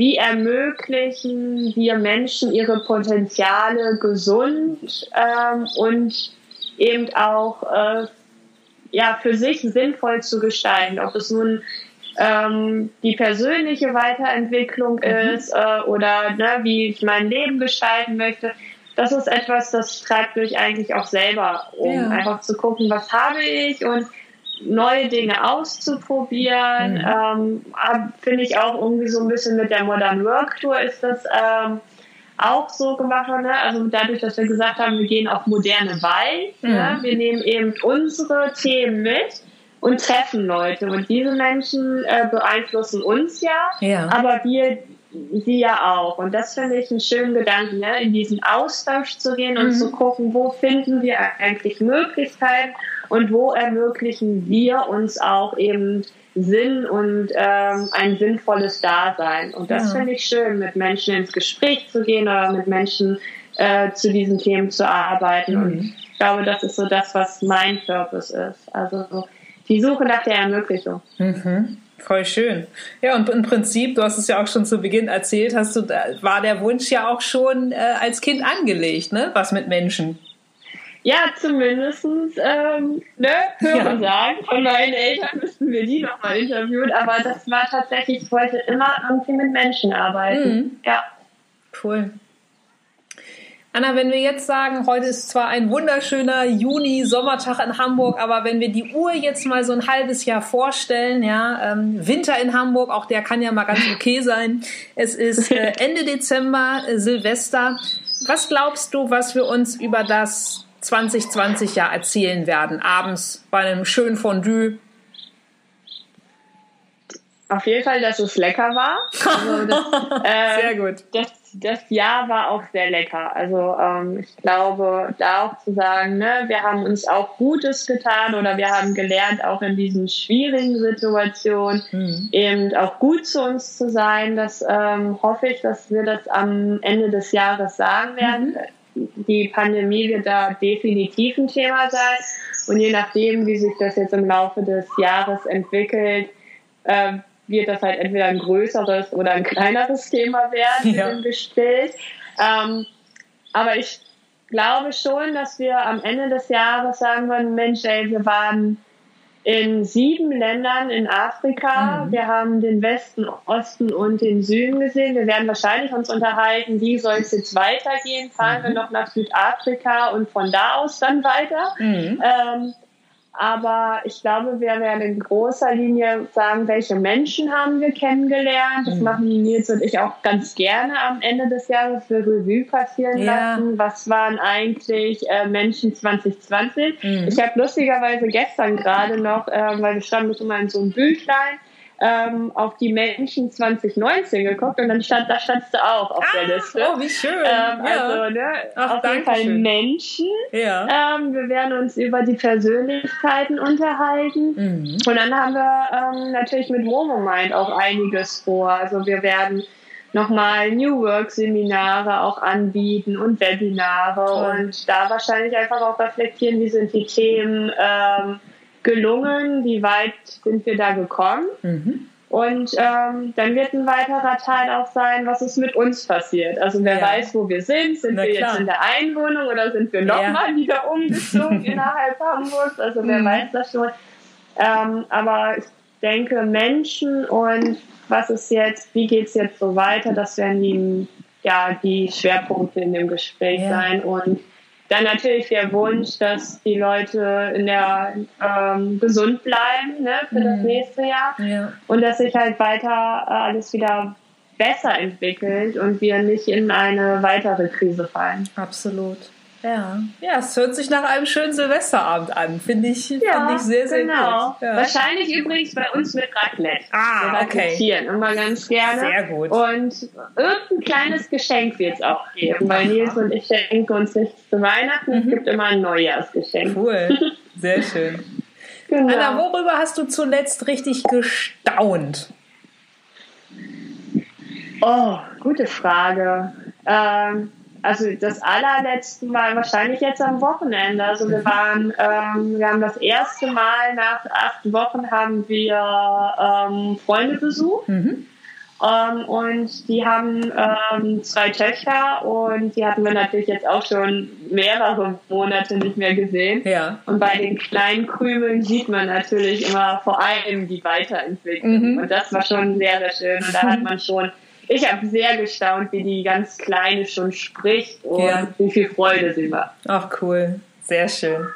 [SPEAKER 2] wie ermöglichen wir Menschen ihre Potenziale gesund ähm, und eben auch äh, ja, für sich sinnvoll zu gestalten. Ob es nun ähm, die persönliche Weiterentwicklung mhm. ist äh, oder ne, wie ich mein Leben gestalten möchte. Das ist etwas, das treibt mich eigentlich auch selber um, ja. einfach zu gucken, was habe ich und neue Dinge auszuprobieren. Mhm. Ähm, Finde ich auch irgendwie so ein bisschen mit der Modern Work Tour ist das ähm, auch so gemacht. Ne? Also dadurch, dass wir gesagt haben, wir gehen auf moderne Weise, mhm. ne? wir nehmen eben unsere Themen mit und treffen Leute. Und diese Menschen äh, beeinflussen uns ja, ja, aber wir sie ja auch. Und das finde ich einen schönen Gedanken, ne? in diesen Austausch zu gehen und mhm. zu gucken, wo finden wir eigentlich Möglichkeiten und wo ermöglichen wir uns auch eben Sinn und ähm, ein sinnvolles Dasein. Und das ja. finde ich schön, mit Menschen ins Gespräch zu gehen oder mit Menschen äh, zu diesen Themen zu arbeiten. Mhm. Und ich glaube, das ist so das, was mein Purpose ist. Also die Suche nach der Ermöglichung.
[SPEAKER 1] Mhm. Voll schön. Ja, und im Prinzip, du hast es ja auch schon zu Beginn erzählt, hast du, war der Wunsch ja auch schon äh, als Kind angelegt, ne? Was mit Menschen.
[SPEAKER 2] Ja, zumindest ähm, ne, hören ja. sagen. Von meinen Eltern müssten wir die nochmal interviewen, aber das war tatsächlich, ich wollte immer irgendwie mit Menschen arbeiten. Mhm. Ja.
[SPEAKER 1] Cool. Anna, wenn wir jetzt sagen, heute ist zwar ein wunderschöner Juni-Sommertag in Hamburg, aber wenn wir die Uhr jetzt mal so ein halbes Jahr vorstellen, ja, ähm, Winter in Hamburg, auch der kann ja mal ganz okay sein. Es ist äh, Ende Dezember, äh, Silvester. Was glaubst du, was wir uns über das 2020 ja erzählen werden, abends bei einem schönen Fondue.
[SPEAKER 2] Auf jeden Fall, dass es lecker war. Also das,
[SPEAKER 1] äh, Sehr gut.
[SPEAKER 2] Das das Jahr war auch sehr lecker. Also ähm, ich glaube, da auch zu sagen, ne, wir haben uns auch Gutes getan oder wir haben gelernt, auch in diesen schwierigen Situationen mhm. eben auch gut zu uns zu sein. Das ähm, hoffe ich, dass wir das am Ende des Jahres sagen werden. Mhm. Die Pandemie wird da definitiv ein Thema sein. Und je nachdem, wie sich das jetzt im Laufe des Jahres entwickelt, äh, wird das halt entweder ein größeres oder ein kleineres Thema werden ja. im Gespräch. Ähm, aber ich glaube schon, dass wir am Ende des Jahres sagen würden, Mensch, ey, wir waren in sieben Ländern in Afrika. Mhm. Wir haben den Westen, Osten und den Süden gesehen. Wir werden wahrscheinlich uns unterhalten, wie soll es jetzt weitergehen? Fahren mhm. wir noch nach Südafrika und von da aus dann weiter? Mhm. Ähm, aber ich glaube, wir werden in großer Linie sagen, welche Menschen haben wir kennengelernt. Das mhm. machen Nils und ich auch ganz gerne am Ende des Jahres für Revue passieren ja. lassen. Was waren eigentlich äh, Menschen 2020? Mhm. Ich habe lustigerweise gestern gerade noch, äh, weil wir standen immer in so einem Büchlein, ähm, auf die Menschen 2019 geguckt und dann stand, da standst du auch auf ah, der Liste.
[SPEAKER 1] Oh, wie schön.
[SPEAKER 2] Ähm, ja. Also, ne, Ach, auf jeden Fall schön. Menschen. Ja. Ähm, wir werden uns über die Persönlichkeiten unterhalten. Mhm. Und dann haben wir ähm, natürlich mit Momo Mind auch einiges vor. Also wir werden nochmal New Work Seminare auch anbieten und Webinare Toll. und da wahrscheinlich einfach auch reflektieren, wie sind die Themen, ähm, gelungen, wie weit sind wir da gekommen. Mhm. Und ähm, dann wird ein weiterer Teil auch sein, was ist mit uns passiert. Also wer ja. weiß, wo wir sind. Sind Na wir klar. jetzt in der Einwohnung oder sind wir nochmal ja. wieder umgezogen innerhalb Hamburgs? Also wer mhm. weiß das schon. Ähm, aber ich denke, Menschen und was ist jetzt, wie geht es jetzt so weiter, das werden die, ja, die Schwerpunkte in dem Gespräch ja. sein. Und dann natürlich der Wunsch, dass die Leute in der ähm, gesund bleiben ne, für mhm. das nächste Jahr ja. und dass sich halt weiter äh, alles wieder besser entwickelt und wir nicht in eine weitere Krise fallen.
[SPEAKER 1] Absolut. Ja, ja, es hört sich nach einem schönen Silvesterabend an. Finde ich, ja, find ich sehr, sehr genau. gut.
[SPEAKER 2] Ja. Wahrscheinlich übrigens bei uns mit Raclette.
[SPEAKER 1] Ah, okay.
[SPEAKER 2] Immer ganz gerne.
[SPEAKER 1] Sehr gut.
[SPEAKER 2] Und irgendein kleines Geschenk wird es auch geben, weil Nils und ich schenken uns nichts zu Weihnachten. Mhm. Es gibt immer ein Neujahrsgeschenk.
[SPEAKER 1] Cool. Sehr schön. genau. Anna, worüber hast du zuletzt richtig gestaunt?
[SPEAKER 2] Oh, gute Frage. Ähm, also das allerletzte Mal wahrscheinlich jetzt am Wochenende. Also wir waren, ähm, wir haben das erste Mal nach acht Wochen haben wir ähm, Freunde besucht. Mhm. Ähm, und die haben ähm, zwei Töchter und die hatten wir natürlich jetzt auch schon mehrere Monate nicht mehr gesehen.
[SPEAKER 1] Ja.
[SPEAKER 2] Und bei den kleinen Krümeln sieht man natürlich immer vor allem die Weiterentwicklung. Mhm. Und das war schon sehr, sehr schön. Und da hat man schon ich habe sehr gestaunt, wie die ganz Kleine schon spricht und ja. wie viel Freude sie macht.
[SPEAKER 1] Ach cool, sehr schön.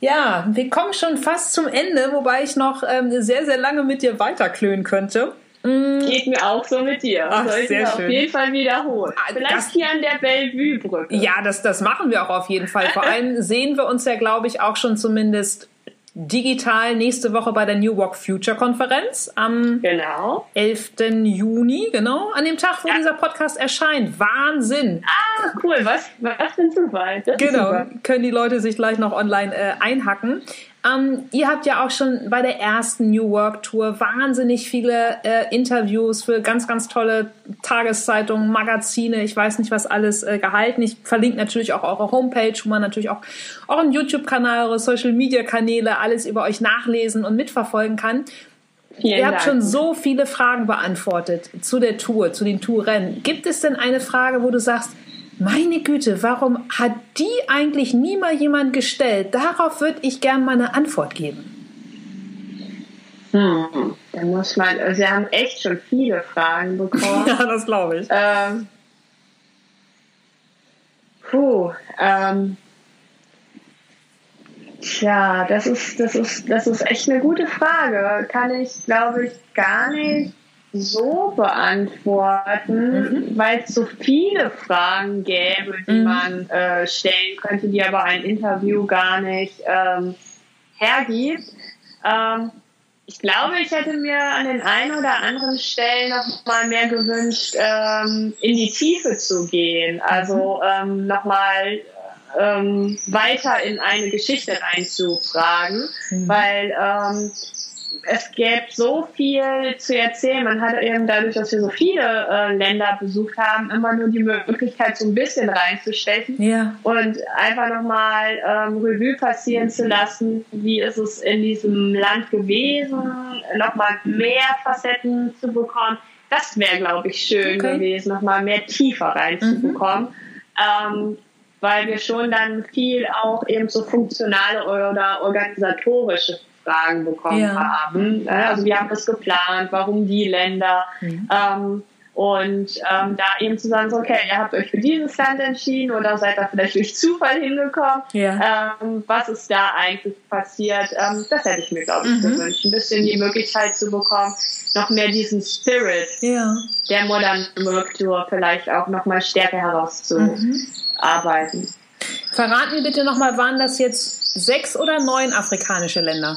[SPEAKER 1] Ja, wir kommen schon fast zum Ende, wobei ich noch ähm, sehr, sehr lange mit dir weiterklönen könnte.
[SPEAKER 2] Mm. Geht mir auch so mit dir. Ach, Sollten sehr wir schön. auf jeden Fall wiederholen. Ah, Vielleicht das, hier an der Bellevue-Brücke.
[SPEAKER 1] Ja, das, das machen wir auch auf jeden Fall. Vor allem sehen wir uns ja, glaube ich, auch schon zumindest digital nächste Woche bei der New Walk Future Konferenz am
[SPEAKER 2] genau.
[SPEAKER 1] 11. Juni, genau, an dem Tag, wo ja. dieser Podcast erscheint. Wahnsinn!
[SPEAKER 2] Ah, cool, was, was für ein Zufall.
[SPEAKER 1] Das genau, können die Leute sich gleich noch online äh, einhacken. Ähm, ihr habt ja auch schon bei der ersten New Work Tour wahnsinnig viele äh, Interviews für ganz, ganz tolle Tageszeitungen, Magazine, ich weiß nicht was alles äh, gehalten. Ich verlinke natürlich auch eure Homepage, wo man natürlich auch euren YouTube-Kanal, eure Social-Media-Kanäle, alles über euch nachlesen und mitverfolgen kann. Vielen Ihr habt Dank. schon so viele Fragen beantwortet zu der Tour, zu den Tourrennen. Gibt es denn eine Frage, wo du sagst, meine Güte, warum hat die eigentlich nie mal jemand gestellt? Darauf würde ich gerne mal eine Antwort geben.
[SPEAKER 2] Hm, da muss man, also wir haben echt schon viele Fragen bekommen.
[SPEAKER 1] ja, das glaube ich.
[SPEAKER 2] Ähm, puh, ähm, Tja, das ist, das ist, das ist echt eine gute Frage. Kann ich, glaube ich, gar nicht so beantworten, mhm. weil es so viele Fragen gäbe, die mhm. man äh, stellen könnte, die aber ein Interview gar nicht ähm, hergibt. Ähm, ich glaube, ich hätte mir an den einen oder anderen Stellen noch mal mehr gewünscht, ähm, in die Tiefe zu gehen. Also ähm, noch mal ähm, weiter in eine Geschichte reinzufragen, mhm. weil ähm, es gäbe so viel zu erzählen. Man hat eben dadurch, dass wir so viele äh, Länder besucht haben, immer nur die Möglichkeit, so ein bisschen reinzustechen ja. und einfach nochmal ähm, Revue passieren zu lassen, wie ist es in diesem Land gewesen, nochmal mehr Facetten zu bekommen. Das wäre, glaube ich, schön okay. gewesen, nochmal mehr tiefer reinzubekommen. Mhm. Ähm, weil wir schon dann viel auch eben so funktionale oder organisatorische Fragen bekommen ja. haben. Ne? Also wir haben das geplant, warum die Länder. Mhm. Ähm, und ähm, da eben zu sagen, so, okay, ihr habt euch für dieses Land entschieden oder seid da vielleicht durch Zufall hingekommen. Ja. Ähm, was ist da eigentlich passiert? Ähm, das hätte ich mir, glaube ich, mhm. gewünscht. Ein bisschen die Möglichkeit zu bekommen, noch mehr diesen Spirit ja. der modernen Worktour vielleicht auch noch mal stärker herauszuarbeiten. Mhm.
[SPEAKER 1] Verraten wir bitte nochmal, waren das jetzt sechs oder neun afrikanische Länder?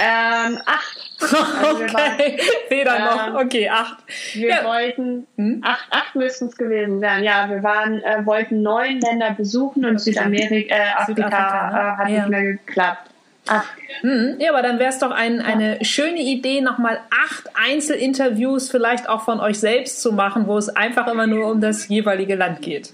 [SPEAKER 2] Ähm, acht. Also
[SPEAKER 1] okay, weder ähm, noch. Okay, acht.
[SPEAKER 2] Wir ja. wollten, hm? acht, acht müssten es gewesen sein. Ja, wir waren, äh, wollten neun Länder besuchen und Südamerika, äh, Afrika, Südafrika, äh, hat ja. nicht mehr geklappt.
[SPEAKER 1] Ach. Hm, ja, aber dann wäre es doch ein, eine schöne Idee, nochmal acht Einzelinterviews vielleicht auch von euch selbst zu machen, wo es einfach immer nur um das jeweilige Land geht.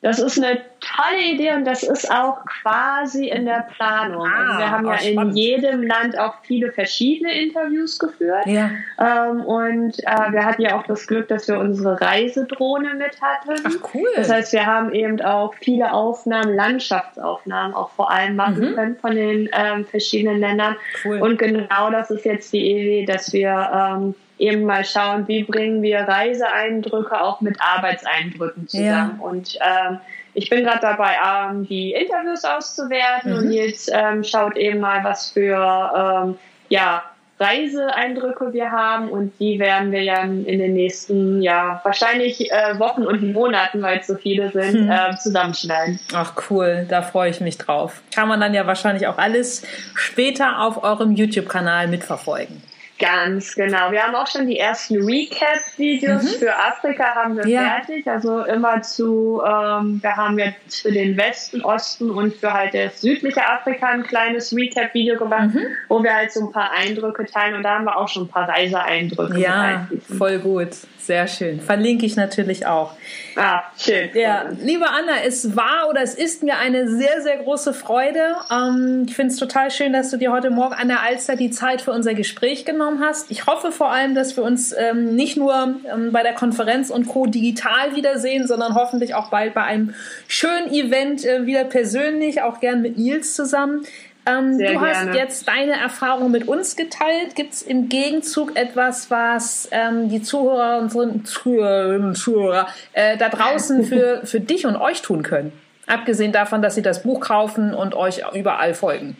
[SPEAKER 2] Das ist eine tolle Idee und das ist auch quasi in der Planung. Ah, also wir haben ja spannend. in jedem Land auch viele verschiedene Interviews geführt. Ja. Ähm, und äh, wir hatten ja auch das Glück, dass wir unsere Reisedrohne mit hatten. Ach cool. Das heißt, wir haben eben auch viele Aufnahmen, Landschaftsaufnahmen auch vor allem machen mhm. können von den ähm, verschiedenen Ländern. Cool. Und genau das ist jetzt die Idee, dass wir ähm, eben mal schauen, wie bringen wir Reiseeindrücke auch mit Arbeitseindrücken zusammen. Ja. Und ähm, ich bin gerade dabei, ähm, die Interviews auszuwerten mhm. und jetzt ähm, schaut eben mal, was für ähm, ja, Reiseeindrücke wir haben und die werden wir ja in den nächsten, ja, wahrscheinlich äh, Wochen und Monaten, weil es so viele sind, hm. äh, zusammenschneiden.
[SPEAKER 1] Ach cool, da freue ich mich drauf. Kann man dann ja wahrscheinlich auch alles später auf eurem YouTube-Kanal mitverfolgen.
[SPEAKER 2] Ganz genau. Wir haben auch schon die ersten Recap-Videos mhm. für Afrika haben wir ja. fertig. Also immer zu, ähm, wir haben jetzt für den Westen, Osten und für halt das südliche Afrika ein kleines Recap-Video gemacht, mhm. wo wir halt so ein paar Eindrücke teilen und da haben wir auch schon ein paar Reiseeindrücke.
[SPEAKER 1] Ja, voll gut. Sehr schön. Verlinke ich natürlich auch.
[SPEAKER 2] Ah, schön.
[SPEAKER 1] Ja, liebe Anna, es war oder es ist mir eine sehr, sehr große Freude. Ähm, ich finde es total schön, dass du dir heute Morgen an der Alster die Zeit für unser Gespräch genommen hast. Ich hoffe vor allem, dass wir uns ähm, nicht nur ähm, bei der Konferenz und Co. digital wiedersehen, sondern hoffentlich auch bald bei einem schönen Event äh, wieder persönlich, auch gern mit Nils zusammen. Ähm, du gerne. hast jetzt deine Erfahrung mit uns geteilt. Gibt es im Gegenzug etwas, was ähm, die Zuhörer und Zuhörerinnen Zuhörer äh, da draußen für, für dich und euch tun können? Abgesehen davon, dass sie das Buch kaufen und euch überall folgen.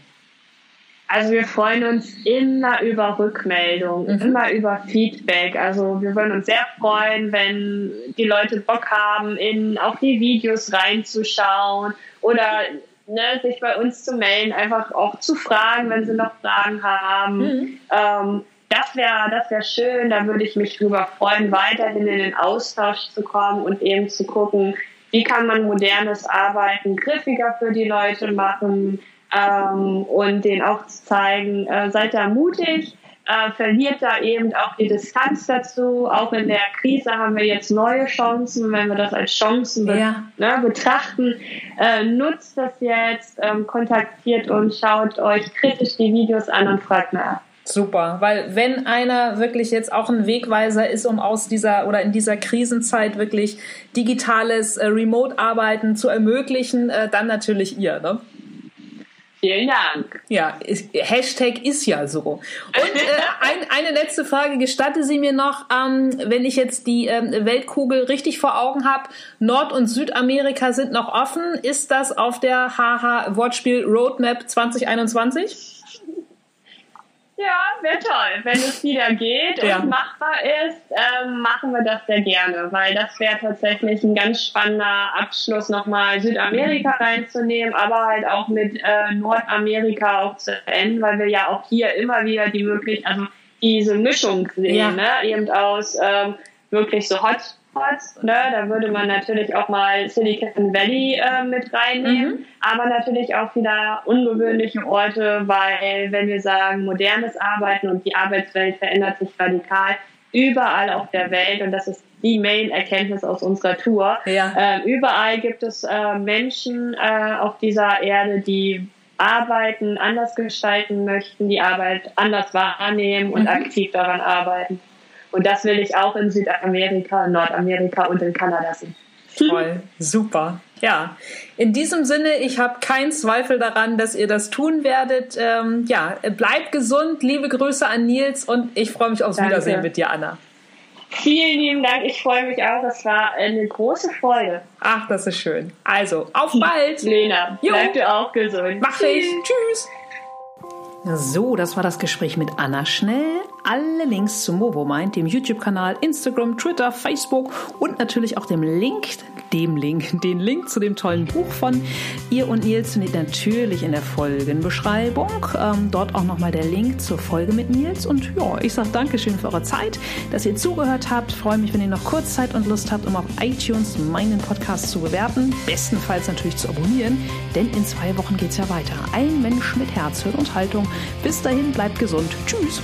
[SPEAKER 2] Also wir freuen uns immer über Rückmeldung, mhm. immer über Feedback. Also wir würden uns sehr freuen, wenn die Leute Bock haben, in auch die Videos reinzuschauen oder ne, sich bei uns zu melden, einfach auch zu fragen, wenn sie noch Fragen haben. Mhm. Ähm, das wäre das wäre schön, da würde ich mich drüber freuen, weiterhin in den Austausch zu kommen und eben zu gucken, wie kann man modernes Arbeiten griffiger für die Leute machen ähm, und denen auch zu zeigen, äh, seid da mutig, äh, verliert da eben auch die Distanz dazu. Auch in der Krise haben wir jetzt neue Chancen, wenn wir das als Chancen be ja. ne, betrachten. Äh, nutzt das jetzt, ähm, kontaktiert uns, schaut euch kritisch die Videos an und fragt nach.
[SPEAKER 1] Super, weil wenn einer wirklich jetzt auch ein Wegweiser ist, um aus dieser oder in dieser Krisenzeit wirklich digitales äh, Remote-Arbeiten zu ermöglichen, äh, dann natürlich ihr, ne?
[SPEAKER 2] Vielen Dank.
[SPEAKER 1] Ja, ist, Hashtag ist ja so. Und äh, ein, eine letzte Frage, gestatte Sie mir noch, ähm, wenn ich jetzt die ähm, Weltkugel richtig vor Augen habe, Nord- und Südamerika sind noch offen. Ist das auf der HH Wortspiel Roadmap 2021?
[SPEAKER 2] Ja, wäre toll. Wenn es wieder geht ja. und machbar ist, ähm, machen wir das sehr gerne, weil das wäre tatsächlich ein ganz spannender Abschluss, nochmal Südamerika reinzunehmen, aber halt auch mit äh, Nordamerika auch zu enden, weil wir ja auch hier immer wieder die Möglichkeit, also diese Mischung sehen, ja. ne? eben aus ähm, wirklich so Hot Ne? Da würde man natürlich auch mal Silicon Valley äh, mit reinnehmen, mhm. aber natürlich auch wieder ungewöhnliche Orte, weil wenn wir sagen modernes Arbeiten und die Arbeitswelt verändert sich radikal, überall auf der Welt und das ist die Main-Erkenntnis aus unserer Tour. Ja. Äh, überall gibt es äh, Menschen äh, auf dieser Erde, die Arbeiten anders gestalten möchten, die Arbeit anders wahrnehmen und mhm. aktiv daran arbeiten. Und das will ich auch in Südamerika, Nordamerika und in Kanada sehen.
[SPEAKER 1] Toll, super. Ja, in diesem Sinne, ich habe keinen Zweifel daran, dass ihr das tun werdet. Ähm, ja, bleibt gesund, liebe Grüße an Nils und ich freue mich aufs Danke. Wiedersehen mit dir, Anna.
[SPEAKER 2] Vielen lieben Dank, ich freue mich auch. Es war eine große Freude.
[SPEAKER 1] Ach, das ist schön. Also, auf bald.
[SPEAKER 2] Lena, bleib du auch gesund.
[SPEAKER 1] Mach ich. Tschüss. So, das war das Gespräch mit Anna Schnell. Alle Links zu Movomind, dem YouTube-Kanal, Instagram, Twitter, Facebook und natürlich auch dem Link, dem Link, den Link zu dem tollen Buch von ihr und Nils findet natürlich in der Folgenbeschreibung. Ähm, dort auch nochmal der Link zur Folge mit Nils. Und ja, ich sage Dankeschön für eure Zeit, dass ihr zugehört habt. Freue mich, wenn ihr noch kurz Zeit und Lust habt, um auf iTunes meinen Podcast zu bewerten. Bestenfalls natürlich zu abonnieren, denn in zwei Wochen geht es ja weiter. Ein Mensch mit Herz, Hirn und Haltung. Bis dahin, bleibt gesund. Tschüss.